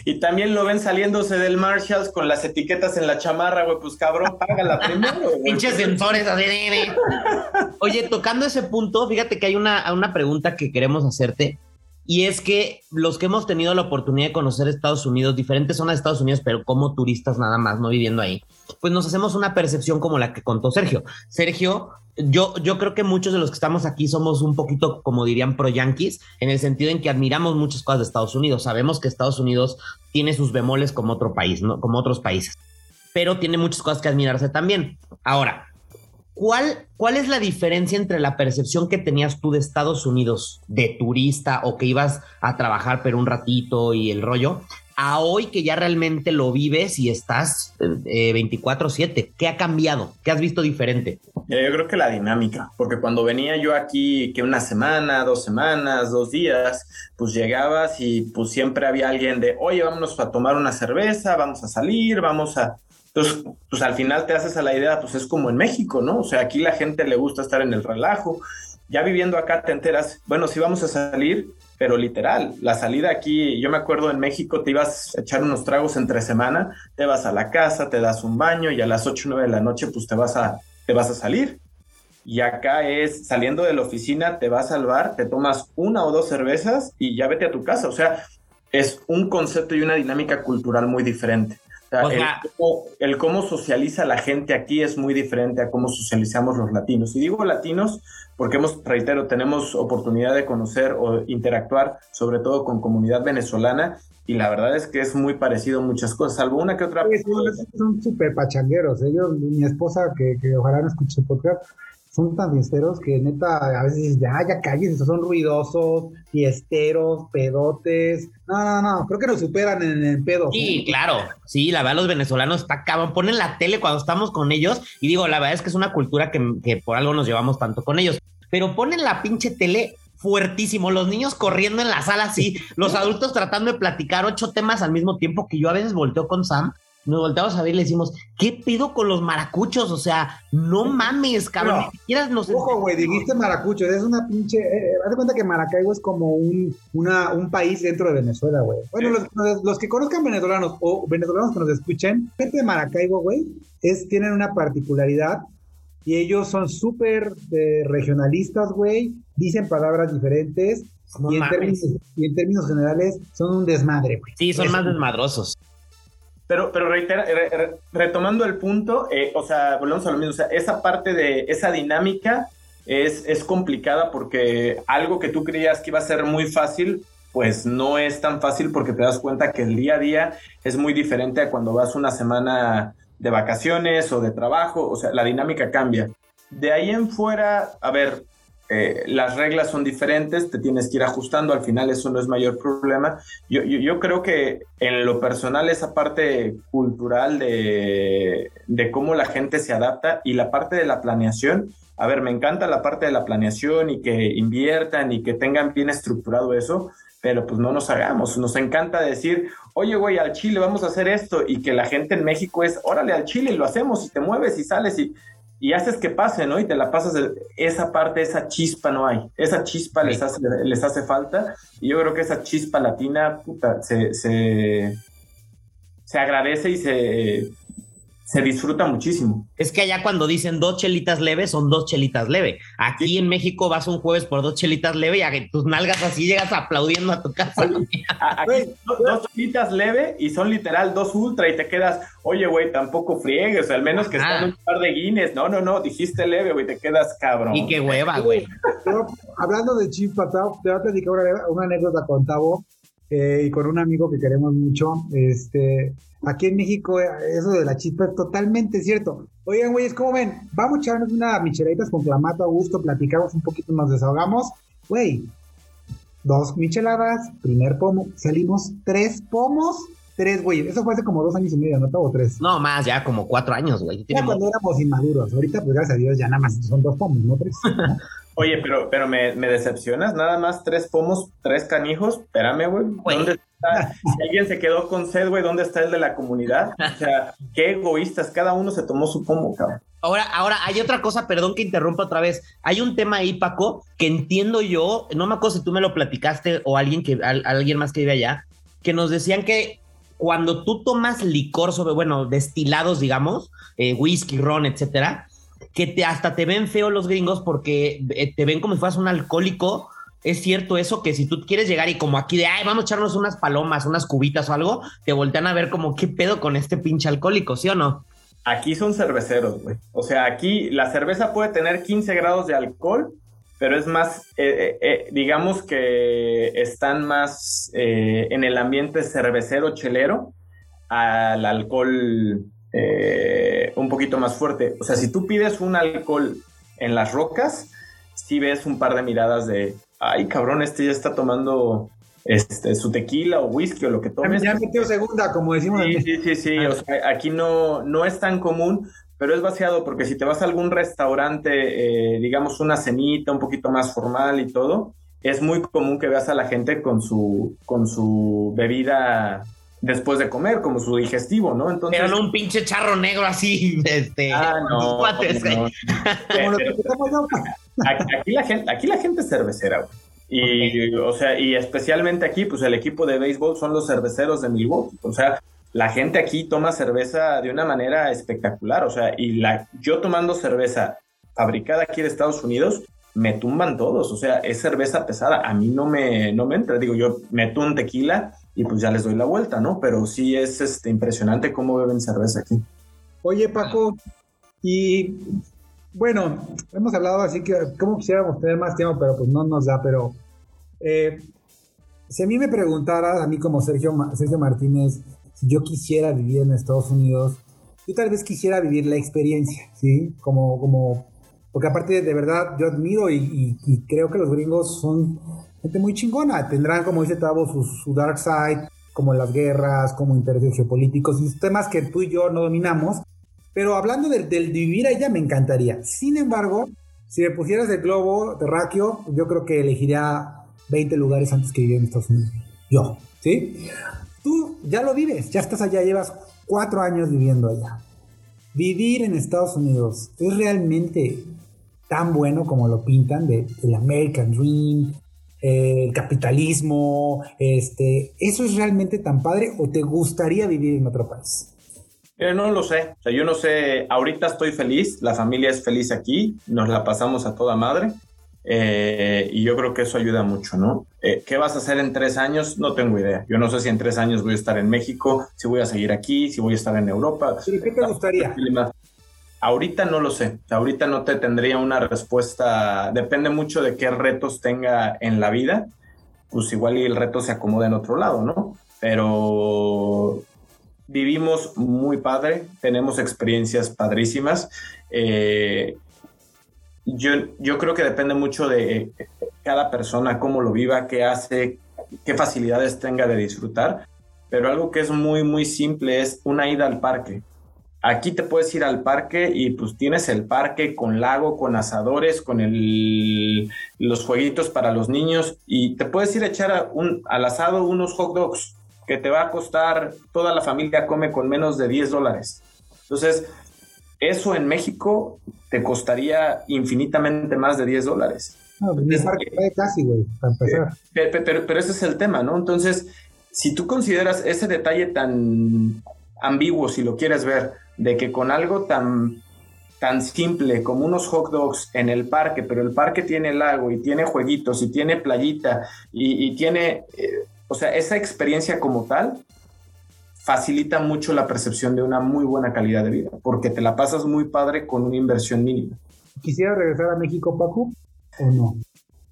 y, también lo ven saliéndose del Marshalls con las etiquetas en la chamarra, güey, pues cabrón, págala primero. Pinches sensores así. Oye, tocando ese punto, fíjate que hay una, una pregunta que queremos hacerte. Y es que los que hemos tenido la oportunidad de conocer Estados Unidos, diferentes zonas de Estados Unidos, pero como turistas nada más, no viviendo ahí, pues nos hacemos una percepción como la que contó Sergio. Sergio, yo, yo creo que muchos de los que estamos aquí somos un poquito, como dirían, pro-yanquis, en el sentido en que admiramos muchas cosas de Estados Unidos. Sabemos que Estados Unidos tiene sus bemoles como otro país, ¿no? Como otros países, pero tiene muchas cosas que admirarse también. Ahora, ¿Cuál, ¿Cuál es la diferencia entre la percepción que tenías tú de Estados Unidos de turista o que ibas a trabajar pero un ratito y el rollo, a hoy que ya realmente lo vives y estás 24/7? Eh, ¿Qué ha cambiado? ¿Qué has visto diferente? yo creo que la dinámica, porque cuando venía yo aquí, que una semana, dos semanas, dos días, pues llegabas y pues siempre había alguien de, oye, vámonos a tomar una cerveza, vamos a salir, vamos a entonces, pues al final te haces a la idea, pues es como en México, ¿no? O sea, aquí la gente le gusta estar en el relajo ya viviendo acá te enteras, bueno, sí vamos a salir, pero literal, la salida aquí, yo me acuerdo en México te ibas a echar unos tragos entre semana, te vas a la casa, te das un baño y a las 8 o 9 de la noche pues te vas a, te vas a salir. Y acá es saliendo de la oficina, te vas al bar, te tomas una o dos cervezas y ya vete a tu casa. O sea, es un concepto y una dinámica cultural muy diferente. El, cómo, socializa la gente aquí es muy diferente a cómo socializamos los latinos. Y digo latinos porque hemos, reitero, tenemos oportunidad de conocer o interactuar sobre todo con comunidad venezolana y la verdad es que es muy parecido en muchas cosas, salvo una que otra. son súper pachangueros. Ellos, mi esposa, que, que ojalá no escuche el podcast, son tan fiesteros que neta a veces ya, ya calles, son ruidosos, fiesteros, pedotes. No, no, no, creo que nos superan en el pedo. Sí, claro. Sí, la verdad, los venezolanos está cabrón. Ponen la tele cuando estamos con ellos y digo, la verdad es que es una cultura que, que por algo nos llevamos tanto con ellos. Pero ponen la pinche tele fuertísimo, los niños corriendo en la sala así, los adultos tratando de platicar ocho temas al mismo tiempo que yo a veces volteo con Sam nos volteamos a ver y le decimos, ¿qué pido con los maracuchos? O sea, no mames, cabrón. Ojo, güey, dijiste maracuchos, es una pinche. Eh, eh, haz de cuenta que Maracaibo es como un, una, un país dentro de Venezuela, güey. Bueno, los, que conozcan venezolanos o venezolanos que nos escuchen, gente de Maracaibo, güey, es, tienen una particularidad y ellos son súper eh, regionalistas, güey, dicen palabras diferentes. y, en términos, y en términos generales son un desmadre, güey. Sí, son más desmadrosos. Pero, pero reitera, retomando el punto, eh, o sea, volvemos a lo mismo, o sea, esa parte de esa dinámica es, es complicada porque algo que tú creías que iba a ser muy fácil, pues no es tan fácil porque te das cuenta que el día a día es muy diferente a cuando vas una semana de vacaciones o de trabajo, o sea, la dinámica cambia. De ahí en fuera, a ver, eh, las reglas son diferentes, te tienes que ir ajustando, al final eso no es mayor problema. Yo, yo, creo que en lo personal esa parte cultural de, de, cómo la gente se adapta y la parte de la planeación, a ver, me encanta la parte de la planeación y que inviertan y que tengan bien estructurado eso, pero pues no nos hagamos, nos encanta decir, oye güey, al Chile vamos a hacer esto y que la gente en México es, órale al Chile, lo hacemos y te mueves y sales y y haces que pase, ¿no? Y te la pasas, esa parte, esa chispa no hay. Esa chispa les, hace, les hace falta. Y yo creo que esa chispa latina, puta, se, se, se agradece y se, se disfruta muchísimo. Es que allá cuando dicen dos chelitas leves, son dos chelitas leve. Aquí en México vas un jueves por dos chelitas leve y a tus nalgas así llegas aplaudiendo a tu casa. Aquí dos, chelitas leve y son literal dos ultra y te quedas, oye, güey, tampoco friegues, al menos que están un par de guines. No, no, no, dijiste leve, güey, te quedas cabrón. Y qué hueva, güey. hablando de chispa, te voy a platicar una, anécdota con Tavo eh, y con un amigo que queremos mucho. Este Aquí en México, eh, eso de la chispa es totalmente cierto. Oigan, güeyes, ¿cómo ven? Vamos a echarnos una micheladitas con clamato a gusto, platicamos un poquito, nos desahogamos. Güey, dos micheladas, primer pomo, salimos tres pomos, tres, güey. Eso fue hace como dos años y medio, ¿no? O tres. No, más, ya como cuatro años, güey. Ya cuando éramos inmaduros. Ahorita, pues gracias a Dios, ya nada más son dos pomos, no tres. Oye, pero, pero me, me, decepcionas, nada más tres pomos, tres canijos. Espérame, güey. ¿Dónde está? Si alguien se quedó con sed, güey, ¿dónde está el de la comunidad? O sea, qué egoístas, cada uno se tomó su pomo, cabrón. Ahora, ahora hay otra cosa, perdón que interrumpa otra vez. Hay un tema ahí, Paco, que entiendo yo, no me acuerdo si tú me lo platicaste o alguien que alguien más que vive allá, que nos decían que cuando tú tomas licor sobre, bueno, destilados, digamos, eh, whisky, ron, etcétera, que te, hasta te ven feo los gringos porque eh, te ven como si fueras un alcohólico. Es cierto eso, que si tú quieres llegar y como aquí de, ay, vamos a echarnos unas palomas, unas cubitas o algo, te voltean a ver como, ¿qué pedo con este pinche alcohólico, sí o no? Aquí son cerveceros, güey. O sea, aquí la cerveza puede tener 15 grados de alcohol, pero es más, eh, eh, digamos que están más en el ambiente cervecero, chelero, al alcohol eh, un poquito más fuerte. O sea, si tú pides un alcohol en las rocas, si ves un par de miradas de, ay cabrón, este ya está tomando este, su tequila o whisky o lo que tomes. Ya metió segunda, como decimos. Sí, sí, sí, sí. O sea, aquí no, no es tan común, pero es vaciado porque si te vas a algún restaurante, eh, digamos una cenita un poquito más formal y todo, es muy común que veas a la gente con su, con su bebida después de comer, como su digestivo, ¿no? Entonces, pero no un pinche charro negro así, este. Ah, no. aquí, la gente, aquí la gente es cervecera, güey. Y, o sea, y especialmente aquí, pues el equipo de béisbol son los cerveceros de Milwaukee. O sea, la gente aquí toma cerveza de una manera espectacular. O sea, y la, yo tomando cerveza fabricada aquí en Estados Unidos, me tumban todos. O sea, es cerveza pesada. A mí no me, no me entra. Digo, yo meto un tequila y pues ya les doy la vuelta, ¿no? Pero sí es este, impresionante cómo beben cerveza aquí. Oye, Paco, y bueno, hemos hablado así que como quisiéramos tener más tiempo, pero pues no nos da, pero eh, si a mí me preguntaras, a mí como Sergio, Sergio Martínez, si yo quisiera vivir en Estados Unidos, yo tal vez quisiera vivir la experiencia, ¿sí? Como, como, porque aparte de verdad yo admiro y, creo que los gringos son muy chingona, tendrán como dice Tavo su, su dark side, como las guerras, como intereses geopolíticos y temas que tú y yo no dominamos, pero hablando del, vivir allá, me encantaría. Sin embargo, si me pusieras el globo terráqueo, yo creo que elegiría 20 lugares antes que vivir en Estados Unidos. Yo, ¿sí? Tú ya lo vives, ya estás allá, llevas cuatro años viviendo allá. Vivir en Estados Unidos es realmente tan bueno como lo pintan de, del American Dream, el capitalismo, este, ¿eso es realmente tan padre o te gustaría vivir en otro país? no lo sé. O sea, yo no sé. Ahorita estoy feliz. La familia es feliz aquí. Nos la pasamos a toda madre. Eh, y yo creo que eso ayuda mucho, ¿no? Eh, ¿Qué vas a hacer en tres años? No tengo idea. Yo no sé si en tres años voy a estar en México, si voy a seguir aquí, si voy a estar en Europa. ¿Qué te gustaría? Ahorita no lo sé. Ahorita no te tendría una respuesta. Depende mucho de qué retos tenga en la vida. Pues igual y el reto se acomoda en otro lado, ¿no? Pero vivimos muy padre, tenemos experiencias padrísimas. Eh, yo, yo creo que depende mucho de cada persona, cómo lo viva, qué hace, qué facilidades tenga de disfrutar. Pero algo que es muy, muy simple es una ida al parque. Aquí te puedes ir al parque y pues tienes el parque con lago, con asadores, con el, los jueguitos para los niños y te puedes ir a echar un, al asado unos hot dogs que te va a costar, toda la familia come con menos de 10 dólares. Entonces, eso en México te costaría infinitamente más de 10 dólares. No, casi, güey, para empezar. Pero, pero, ese es el tema, ¿no? Entonces, si tú consideras ese detalle tan ambiguo, si lo quieres ver, de que con algo tan tan simple como unos hot dogs en el parque, pero el parque tiene lago y tiene jueguitos y tiene playita y, tiene eh, o sea, esa experiencia como tal facilita mucho la percepción de una muy buena calidad de vida, porque te la pasas muy padre con una inversión mínima. ¿Quisiera regresar a México, Paco, o no?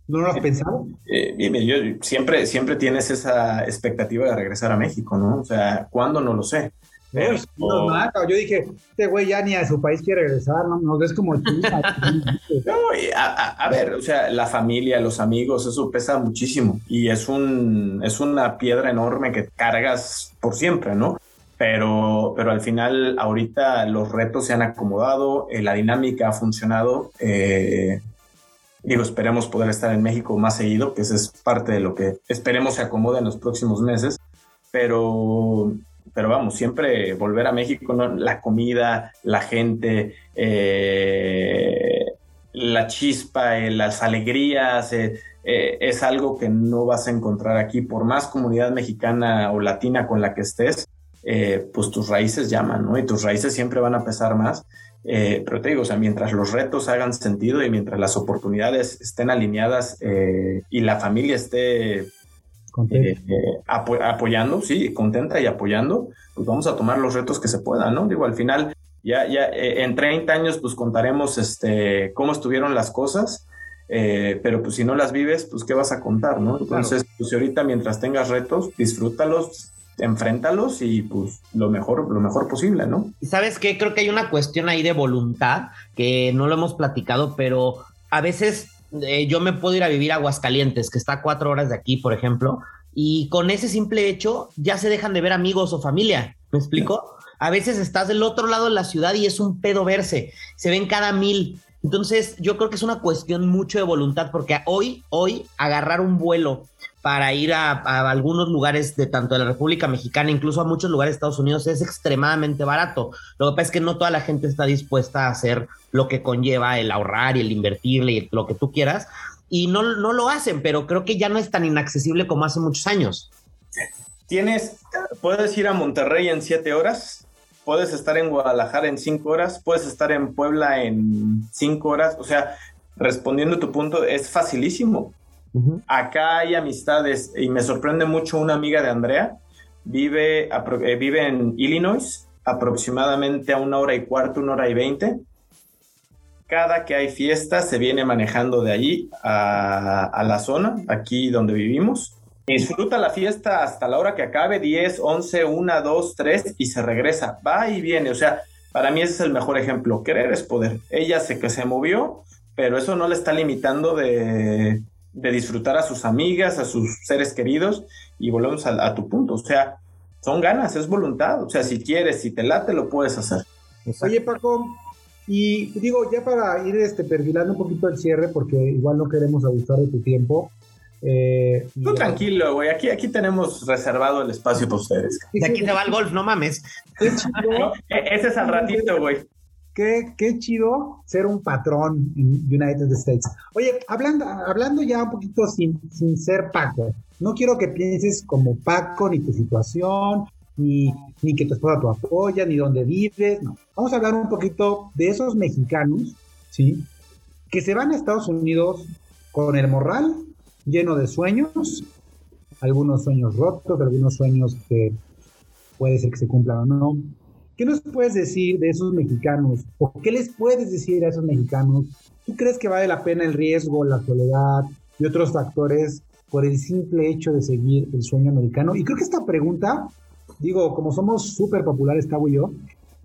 ¿No lo has eh, pensado? Eh, yo, siempre, siempre tienes esa expectativa de regresar a México, ¿no? O sea, ¿cuándo? No lo sé. Yo dije, este güey ya ni a su país quiere regresar, ¿no? Nos ves como... no, a, ver, o sea, la familia, los amigos, eso pesa muchísimo y es, un, es una piedra enorme que cargas por siempre, ¿no? Pero, pero al final, ahorita los retos se han acomodado, eh, la dinámica ha funcionado. Eh, digo, esperemos poder estar en México más seguido, que eso es parte de lo que esperemos se acomode en los próximos meses. Pero pero vamos, siempre volver a México, la comida, la gente, eh, la chispa, eh, las alegrías, eh, es algo que no vas a encontrar aquí. Por más comunidad mexicana o latina con la que estés, pues tus raíces llaman, ¿no? Y tus raíces siempre van a pesar más. pero te digo, o sea, mientras los retos hagan sentido y mientras las oportunidades estén alineadas y la familia esté eh, apoyando, sí, contenta y apoyando, pues vamos a tomar los retos que se puedan, ¿no? Digo, al final, ya, ya eh, en 30 años, pues contaremos este, cómo estuvieron las cosas, eh, pero pues si no las vives, pues qué vas a contar, ¿no? Entonces, pues ahorita mientras tengas retos, disfrútalos, enfréntalos y pues lo mejor, lo mejor posible, ¿no? Y sabes qué, creo que hay una cuestión ahí de voluntad que no lo hemos platicado, pero a veces eh, yo me puedo ir a vivir a Aguascalientes, que está cuatro horas de aquí, por ejemplo, y con ese simple hecho ya se dejan de ver amigos o familia. ¿Me explico? A veces estás del otro lado de la ciudad y es un pedo verse. Se ven cada mil. Entonces, yo creo que es una cuestión mucho de voluntad, porque hoy, hoy, agarrar un vuelo para ir a, algunos lugares de tanto de la República Mexicana, incluso a muchos lugares de Estados Unidos, es extremadamente barato. Lo que pasa es que no toda la gente está dispuesta a hacer lo que conlleva el ahorrar y el invertirle y lo que tú quieras, y no, no lo hacen, pero creo que ya no es tan inaccesible como hace muchos años. Tienes, puedes ir a Monterrey en siete horas, puedes estar en Guadalajara en cinco horas, puedes estar en Puebla en cinco horas, o sea, respondiendo a tu punto, es facilísimo Acá hay amistades y me sorprende mucho una amiga de Andrea, vive, eh, vive en Illinois, aproximadamente a una hora y cuarto, una hora y veinte. Cada que hay fiesta se viene manejando de allí a, la zona, aquí donde vivimos. Disfruta la fiesta hasta la hora que acabe, 10, 11, 1, 2, 3 y se regresa. Va y viene. O sea, para mí ese es el mejor ejemplo. Querer es poder. Ella sé que se movió, pero eso no le está limitando de, de disfrutar a sus amigas, a sus seres queridos y volvemos a, tu punto. O sea, son ganas, es voluntad. O sea, si quieres, si te late, lo puedes hacer. Oye, Paco, y digo, ya para ir este, perfilando un poquito el cierre, porque igual no queremos abusar de tu tiempo. Eh, Tú tranquilo, güey. Aquí, aquí tenemos reservado el espacio para ustedes. De aquí te va el golf, no mames. E, ese es al ratito, güey. Qué, chido ser un patrón en United States. Oye, hablando, hablando ya un poquito sin, sin ser Paco, no quiero que pienses como Paco, ni tu situación, ni, ni que tu esposa tu apoya, ni dónde vives, no. Vamos a hablar un poquito de esos mexicanos, ¿sí? Que se van a Estados Unidos con el morral lleno de sueños, algunos sueños rotos, algunos sueños que puede ser que se cumplan o no, ¿Qué nos puedes decir de esos mexicanos? ¿O qué les puedes decir a esos mexicanos? ¿Tú crees que vale la pena el riesgo, la soledad y otros factores por el simple hecho de seguir el sueño americano? Y creo que esta pregunta, digo, como somos súper populares, Cabo y yo,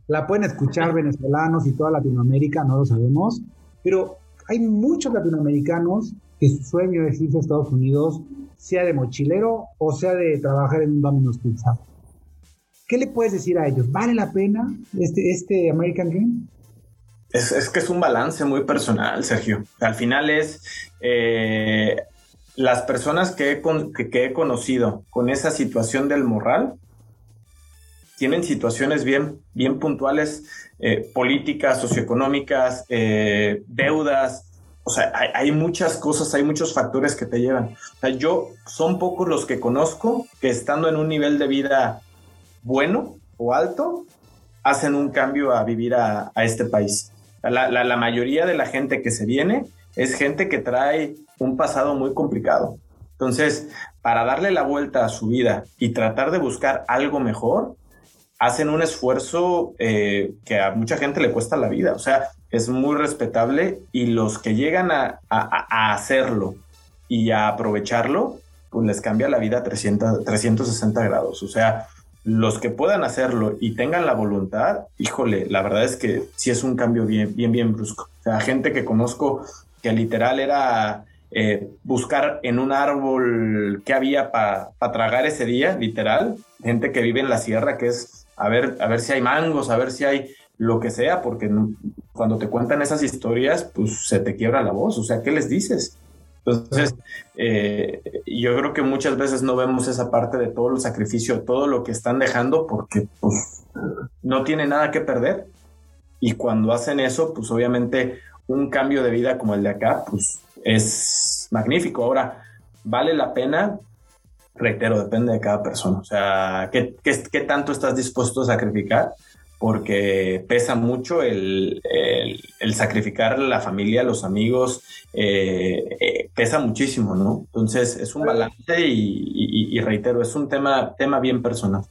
la pueden escuchar venezolanos y toda Latinoamérica, no lo sabemos, pero hay muchos latinoamericanos que su sueño es irse a Estados Unidos, sea de mochilero o sea de trabajar en un Domino's Pizza. ¿Qué le puedes decir a ellos? ¿Vale la pena este, este American Dream? Es, que es un balance muy personal, Sergio. Al final es eh, las personas que he, he, conocido con esa situación del moral tienen situaciones bien, bien puntuales, eh, políticas, socioeconómicas, eh, deudas. O sea, hay, hay, muchas cosas, hay muchos factores que te llevan. O sea, yo son pocos los que conozco que estando en un nivel de vida bueno o alto hacen un cambio a vivir a, este país. La, mayoría de la gente que se viene es gente que trae un pasado muy complicado. Entonces, para darle la vuelta a su vida y tratar de buscar algo mejor, hacen un esfuerzo eh, que a mucha gente le cuesta la vida. O sea, es muy respetable y los que llegan a, a hacerlo y a aprovecharlo, pues les cambia la vida 300, 360 grados. O sea, los que puedan hacerlo y tengan la voluntad, híjole, la verdad es que sí es un cambio bien, bien, bien brusco. O sea, gente que conozco que literal era eh, buscar en un árbol qué había para tragar ese día, literal. Gente que vive en la sierra, que es a ver, a ver si hay mangos, a ver si hay lo que sea, porque cuando te cuentan esas historias, pues se te quiebra la voz. O sea, ¿qué les dices? Entonces, eh, yo creo que muchas veces no vemos esa parte de todo el sacrificio, todo lo que están dejando, porque pues, no tiene nada que perder. Y cuando hacen eso, pues obviamente un cambio de vida como el de acá, pues es magnífico. Ahora, ¿vale la pena? Reitero, depende de cada persona. O sea, ¿qué, qué, qué tanto estás dispuesto a sacrificar? Porque pesa mucho el, sacrificar la familia, los amigos, eh, eh, pesa muchísimo, ¿no? Entonces es un balance y, reitero, es un tema, tema bien personal.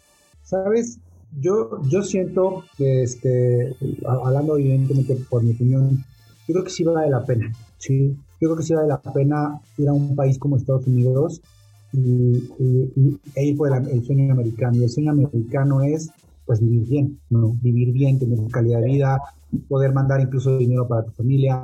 Sabes, yo, yo siento que, este, hablando evidentemente por mi opinión, yo creo que sí vale la pena, sí, yo creo que sí vale la pena ir a un país como Estados Unidos y, e ir por el, el sueño americano. Y el sueño americano es pues vivir bien, ¿no? Vivir bien, tener calidad de vida, poder mandar incluso dinero para tu familia.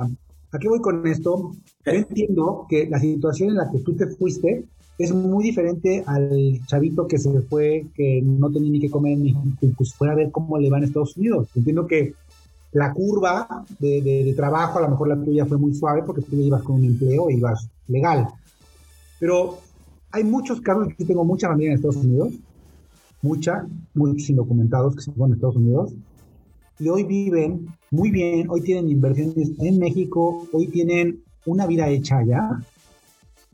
¿A qué voy con esto? Yo entiendo que la situación en la que tú te fuiste es muy diferente al chavito que se fue, que no tenía ni que comer, ni pues fuera a ver cómo le va en Estados Unidos. Entiendo que la curva de, trabajo, a lo mejor la tuya fue muy suave porque tú ibas con un empleo ibas legal. Pero hay muchos casos, yo tengo mucha familia en Estados Unidos, mucha, muchos indocumentados que se fueron a Estados Unidos, y hoy viven muy bien, hoy tienen inversiones en México, hoy tienen una vida hecha allá,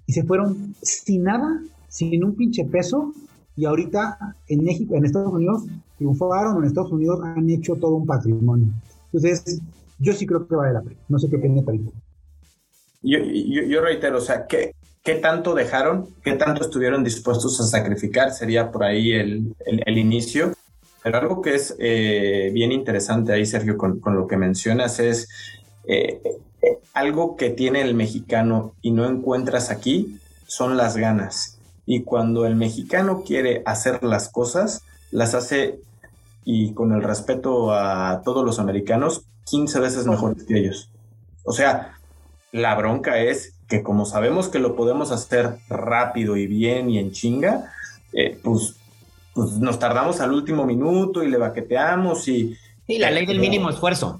y se fueron sin nada, sin un pinche peso, y ahorita en México, en Estados Unidos, triunfaron, en Estados Unidos han hecho todo un patrimonio. Entonces, yo sí creo que vale la pena. No sé qué opina Parito. Yo, yo, reitero, o sea, ¿qué, ¿qué tanto dejaron? ¿Qué tanto estuvieron dispuestos a sacrificar? Sería por ahí el, el, inicio. Pero algo que es eh, bien interesante ahí, Sergio, con, con, lo que mencionas es eh, eh, algo que tiene el mexicano y no encuentras aquí son las ganas. Y cuando el mexicano quiere hacer las cosas, las hace y con el respeto a todos los americanos, 15 veces mejores que ellos. O sea, la bronca es que como sabemos que lo podemos hacer rápido y bien y en chinga, eh, pues, pues, nos tardamos al último minuto y le baqueteamos y... Sí, la ley del mínimo esfuerzo.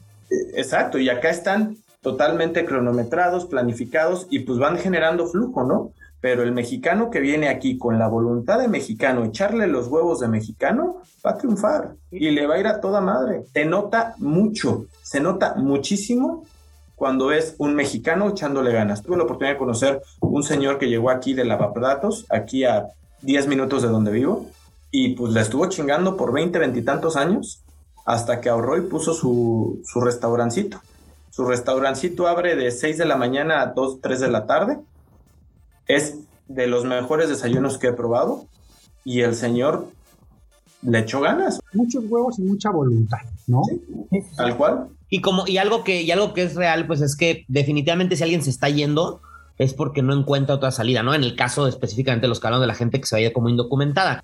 Exacto, y acá están totalmente cronometrados, planificados y pues van generando flujo, ¿no? Pero el mexicano que viene aquí con la voluntad de mexicano, echarle los huevos de mexicano, va a triunfar y le va a ir a toda madre. Se nota mucho, se nota muchísimo cuando es un mexicano echándole ganas. Tuve la oportunidad de conocer un señor que llegó aquí de Lavaplatos, aquí a 10 minutos de donde vivo, y pues le estuvo chingando por 20, 20 y tantos años hasta que ahorró y puso su, su restaurancito. Su restaurancito abre de 6 de la mañana a 2, 3 de la tarde es de los mejores desayunos que he probado y el señor le echó ganas. Muchos huevos y mucha voluntad, ¿no? Sí, tal cual. Y como y algo que y algo que es real, pues es que definitivamente si alguien se está yendo es porque no encuentra otra salida, ¿no? En el caso específicamente de los calos de la gente que se vaya como indocumentada.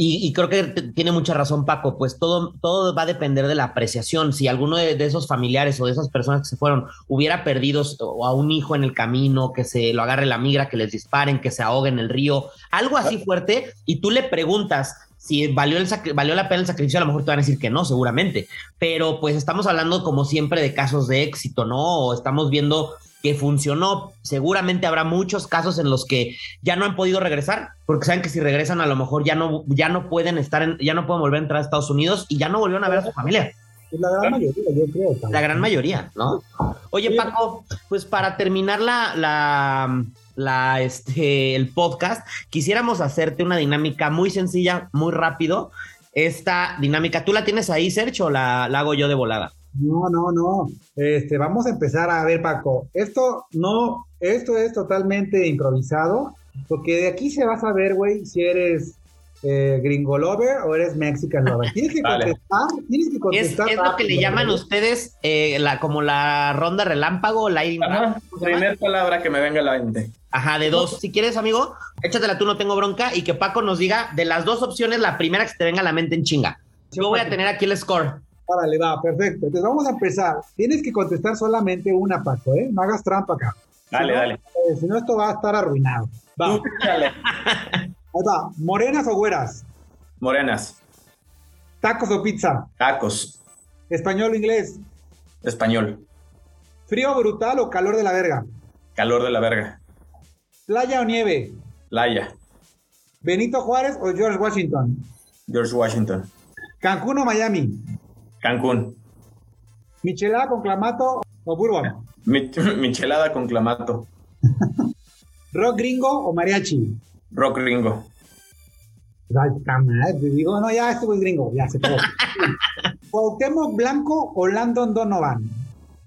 Y, creo que tiene mucha razón Paco, pues todo, todo va a depender de la apreciación. Si alguno de, esos familiares o de esas personas que se fueron hubiera perdido a un hijo en el camino, que se lo agarre la migra, que les disparen, que se ahogue en el río, algo así fuerte, y tú le preguntas si valió, el valió la pena el sacrificio, a lo mejor te van a decir que no, seguramente. Pero pues estamos hablando como siempre de casos de éxito, ¿no? O estamos viendo que funcionó. Seguramente habrá muchos casos en los que ya no han podido regresar, porque saben que si regresan a lo mejor ya no, ya no pueden estar en, ya no pueden volver a entrar a Estados Unidos y ya no volvieron a ver a su familia. La gran mayoría, yo creo. La gran mayoría, ¿no? Oye, Paco, pues para terminar la, la, la, este, el podcast, quisiéramos hacerte una dinámica muy sencilla, muy rápido. Esta dinámica, ¿tú la tienes ahí, Sergio, o la, la hago yo de volada? No, no, no. Este, vamos a empezar a ver, Paco. Esto no, esto es totalmente improvisado, porque de aquí se va a saber, güey, si eres eh, gringo lover o eres mexican lover. Tienes que contestar, tienes que contestar. Es, lo que le llaman ustedes eh, la, como la ronda relámpago, la Primera palabra que me venga a la mente. Ajá, de dos. Si quieres, amigo, échatela tú, no tengo bronca, y que Paco nos diga de las dos opciones la primera que se te venga a la mente en chinga. Yo voy a tener aquí el score. Órale, va, perfecto. Entonces vamos a empezar. Tienes que contestar solamente una, Paco, ¿eh? No hagas trampa acá. Dale, dale. Eh, si no, esto va a estar arruinado. Va. dale. Ahí va. ¿Morenas o güeras? Morenas. ¿Tacos o pizza? Tacos. ¿Español o inglés? Español. ¿Frío brutal o calor de la verga? Calor de la verga. ¿Playa o nieve? Playa. ¿Benito Juárez o George Washington? George Washington. ¿Cancún o Miami? Cancún. ¿Michelada con clamato o bourbon? michelada con clamato. ¿Rock gringo o mariachi? Rock gringo. Ay, digo, no, ya estuvo gringo, ya se puede. ¿Cuauhtémoc Blanco o Landon Donovan?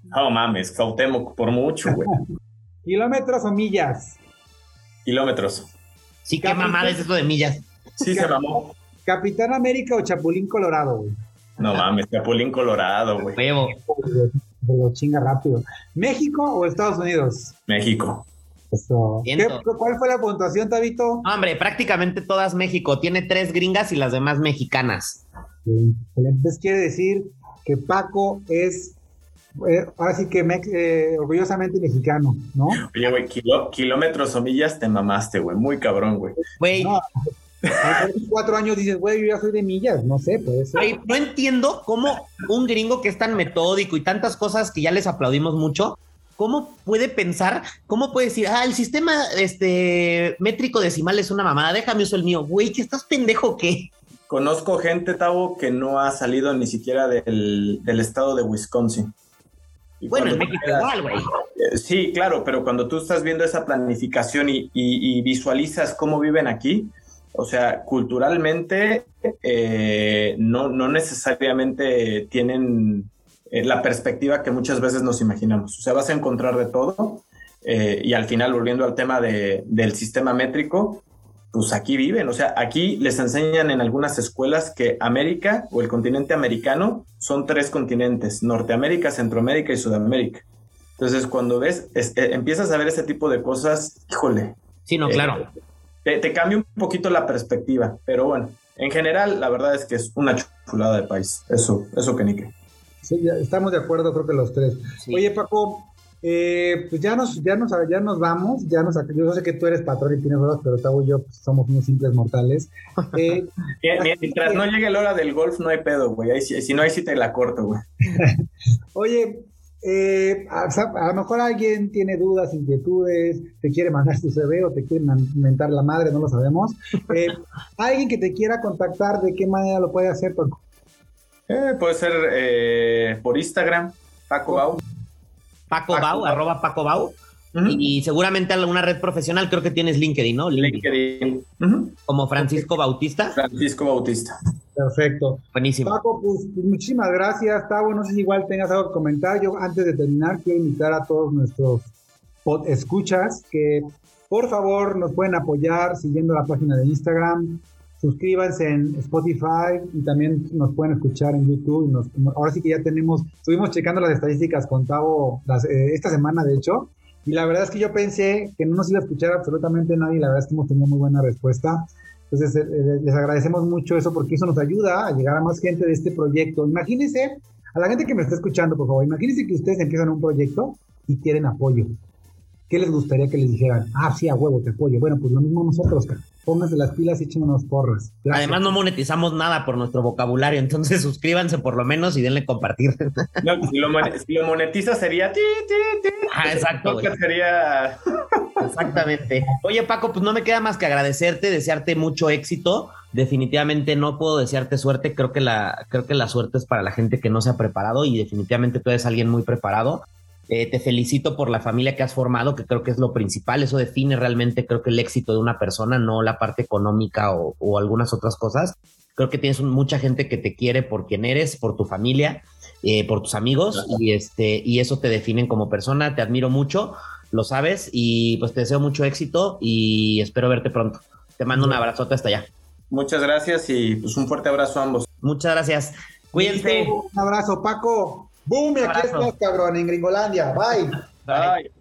No mames, Cuauhtémoc por mucho, güey. ¿Kilómetros o millas? Kilómetros. Sí, qué mamada es eso de millas. Sí, se mamó. ¿Capitán América o Chapulín Colorado, güey? No mames, Chapulín Colorado, güey. Huevo. lo chinga rápido. ¿México o Estados Unidos? México. Eso. ¿Cuál fue la puntuación, Tabito? Hombre, prácticamente todas México. Tiene tres gringas y las demás mexicanas. Entonces quiere decir que Paco es eh, ahora sí que eh, orgullosamente mexicano, ¿no? Oye, güey, kilómetros o millas te mamaste, güey. Muy cabrón, güey. Güey, los cuatro años dices, güey, yo ya soy de millas, no sé, puede ser. Ay, no entiendo cómo un gringo que es tan metódico y tantas cosas que ya les aplaudimos mucho, ¿cómo puede pensar, cómo puede decir, ah, el sistema este, métrico decimal es una mamada, déjame usar el mío, güey, ¿que estás pendejo qué? Conozco gente, Tavo, que no ha salido ni siquiera del, del estado de Wisconsin. Y bueno, en México igual, güey. Eh, sí, claro, pero cuando tú estás viendo esa planificación y, y, y visualizas cómo viven aquí, o sea, culturalmente eh, no, no, necesariamente tienen eh, la perspectiva que muchas veces nos imaginamos. O sea, vas a encontrar de todo eh, y al final, volviendo al tema de, del sistema métrico, pues aquí viven. O sea, aquí les enseñan en algunas escuelas que América o el continente americano son tres continentes, Norteamérica, Centroamérica y Sudamérica. Entonces, cuando ves, es, empiezas a ver ese tipo de cosas, híjole. Sí, no, claro te, te, cambia un poquito la perspectiva, pero bueno, en general la verdad es que es una chulada de país, eso, eso que ni que. Sí, ya estamos de acuerdo, creo que los tres. Sí. Oye, Paco, eh, pues ya nos, ya, nos, ya nos vamos, ya nos, yo sé que tú eres patrón y tienes horas, pero Tavo y yo pues, somos unos simples mortales. Eh, Mientras no llegue la hora del golf, no hay pedo, güey. Si, si no, ahí sí te la corto, güey. Oye, eh, a, a, lo mejor alguien tiene dudas, inquietudes, te quiere mandar su CV o te quiere inventar la madre, no lo sabemos. Eh, alguien que te quiera contactar, ¿de qué manera lo puede hacer, Paco? Eh, puede ser eh, por Instagram, Paco Bau. Paco, Paco Bau, arroba Paco Bau. Uh -huh. y, seguramente alguna red profesional, creo que tienes LinkedIn, ¿no? LinkedIn. Uh -huh. Como Francisco Bautista. Francisco Bautista. Perfecto. Buenísimo. Paco, pues, pues, muchísimas gracias. Tavo, no sé si igual tengas algo que comentar. Yo antes de terminar quiero invitar a todos nuestros pod escuchas que por favor nos pueden apoyar siguiendo la página de Instagram. Suscríbanse en Spotify y también nos pueden escuchar en YouTube. Nos, ahora sí que ya tenemos, estuvimos checando las estadísticas con Tavo las, eh, esta semana, de hecho, y la verdad es que yo pensé que no nos iba a escuchar absolutamente nadie. La verdad es que hemos tenido muy buena respuesta. Entonces, eh, les agradecemos mucho eso porque eso nos ayuda a llegar a más gente de este proyecto. Imagínense, a la gente que me está escuchando, por favor, imagínense que ustedes empiezan un proyecto y quieren apoyo. ¿Qué les gustaría que les dijeran? Ah, sí, a huevo, te apoyo. Bueno, pues lo mismo nosotros, pónganse las pilas y échenos porras. Gracias. Además, no monetizamos nada por nuestro vocabulario, entonces suscríbanse por lo menos y denle compartir. No, si, lo, si lo monetiza sería. Ti, ti, ti. Ah, exacto. Sería. Exactamente. Oye, Paco, pues no me queda más que agradecerte, desearte mucho éxito. Definitivamente no puedo desearte suerte. Creo que la, creo que la suerte es para la gente que no se ha preparado y definitivamente tú eres alguien muy preparado. Eh, te felicito por la familia que has formado, que creo que es lo principal. Eso define realmente, creo que el éxito de una persona, no la parte económica o, o algunas otras cosas. Creo que tienes mucha gente que te quiere por quien eres, por tu familia, eh, por tus amigos, y, este, y eso te definen como persona. Te admiro mucho, lo sabes, y pues te deseo mucho éxito y espero verte pronto. Te mando un abrazote hasta allá. Muchas gracias y pues un fuerte abrazo a ambos. Muchas gracias. Cuídense. Un abrazo, Paco. Boom, y aquí estás, cabrón, en Gringolandia. Bye. Bye. Bye.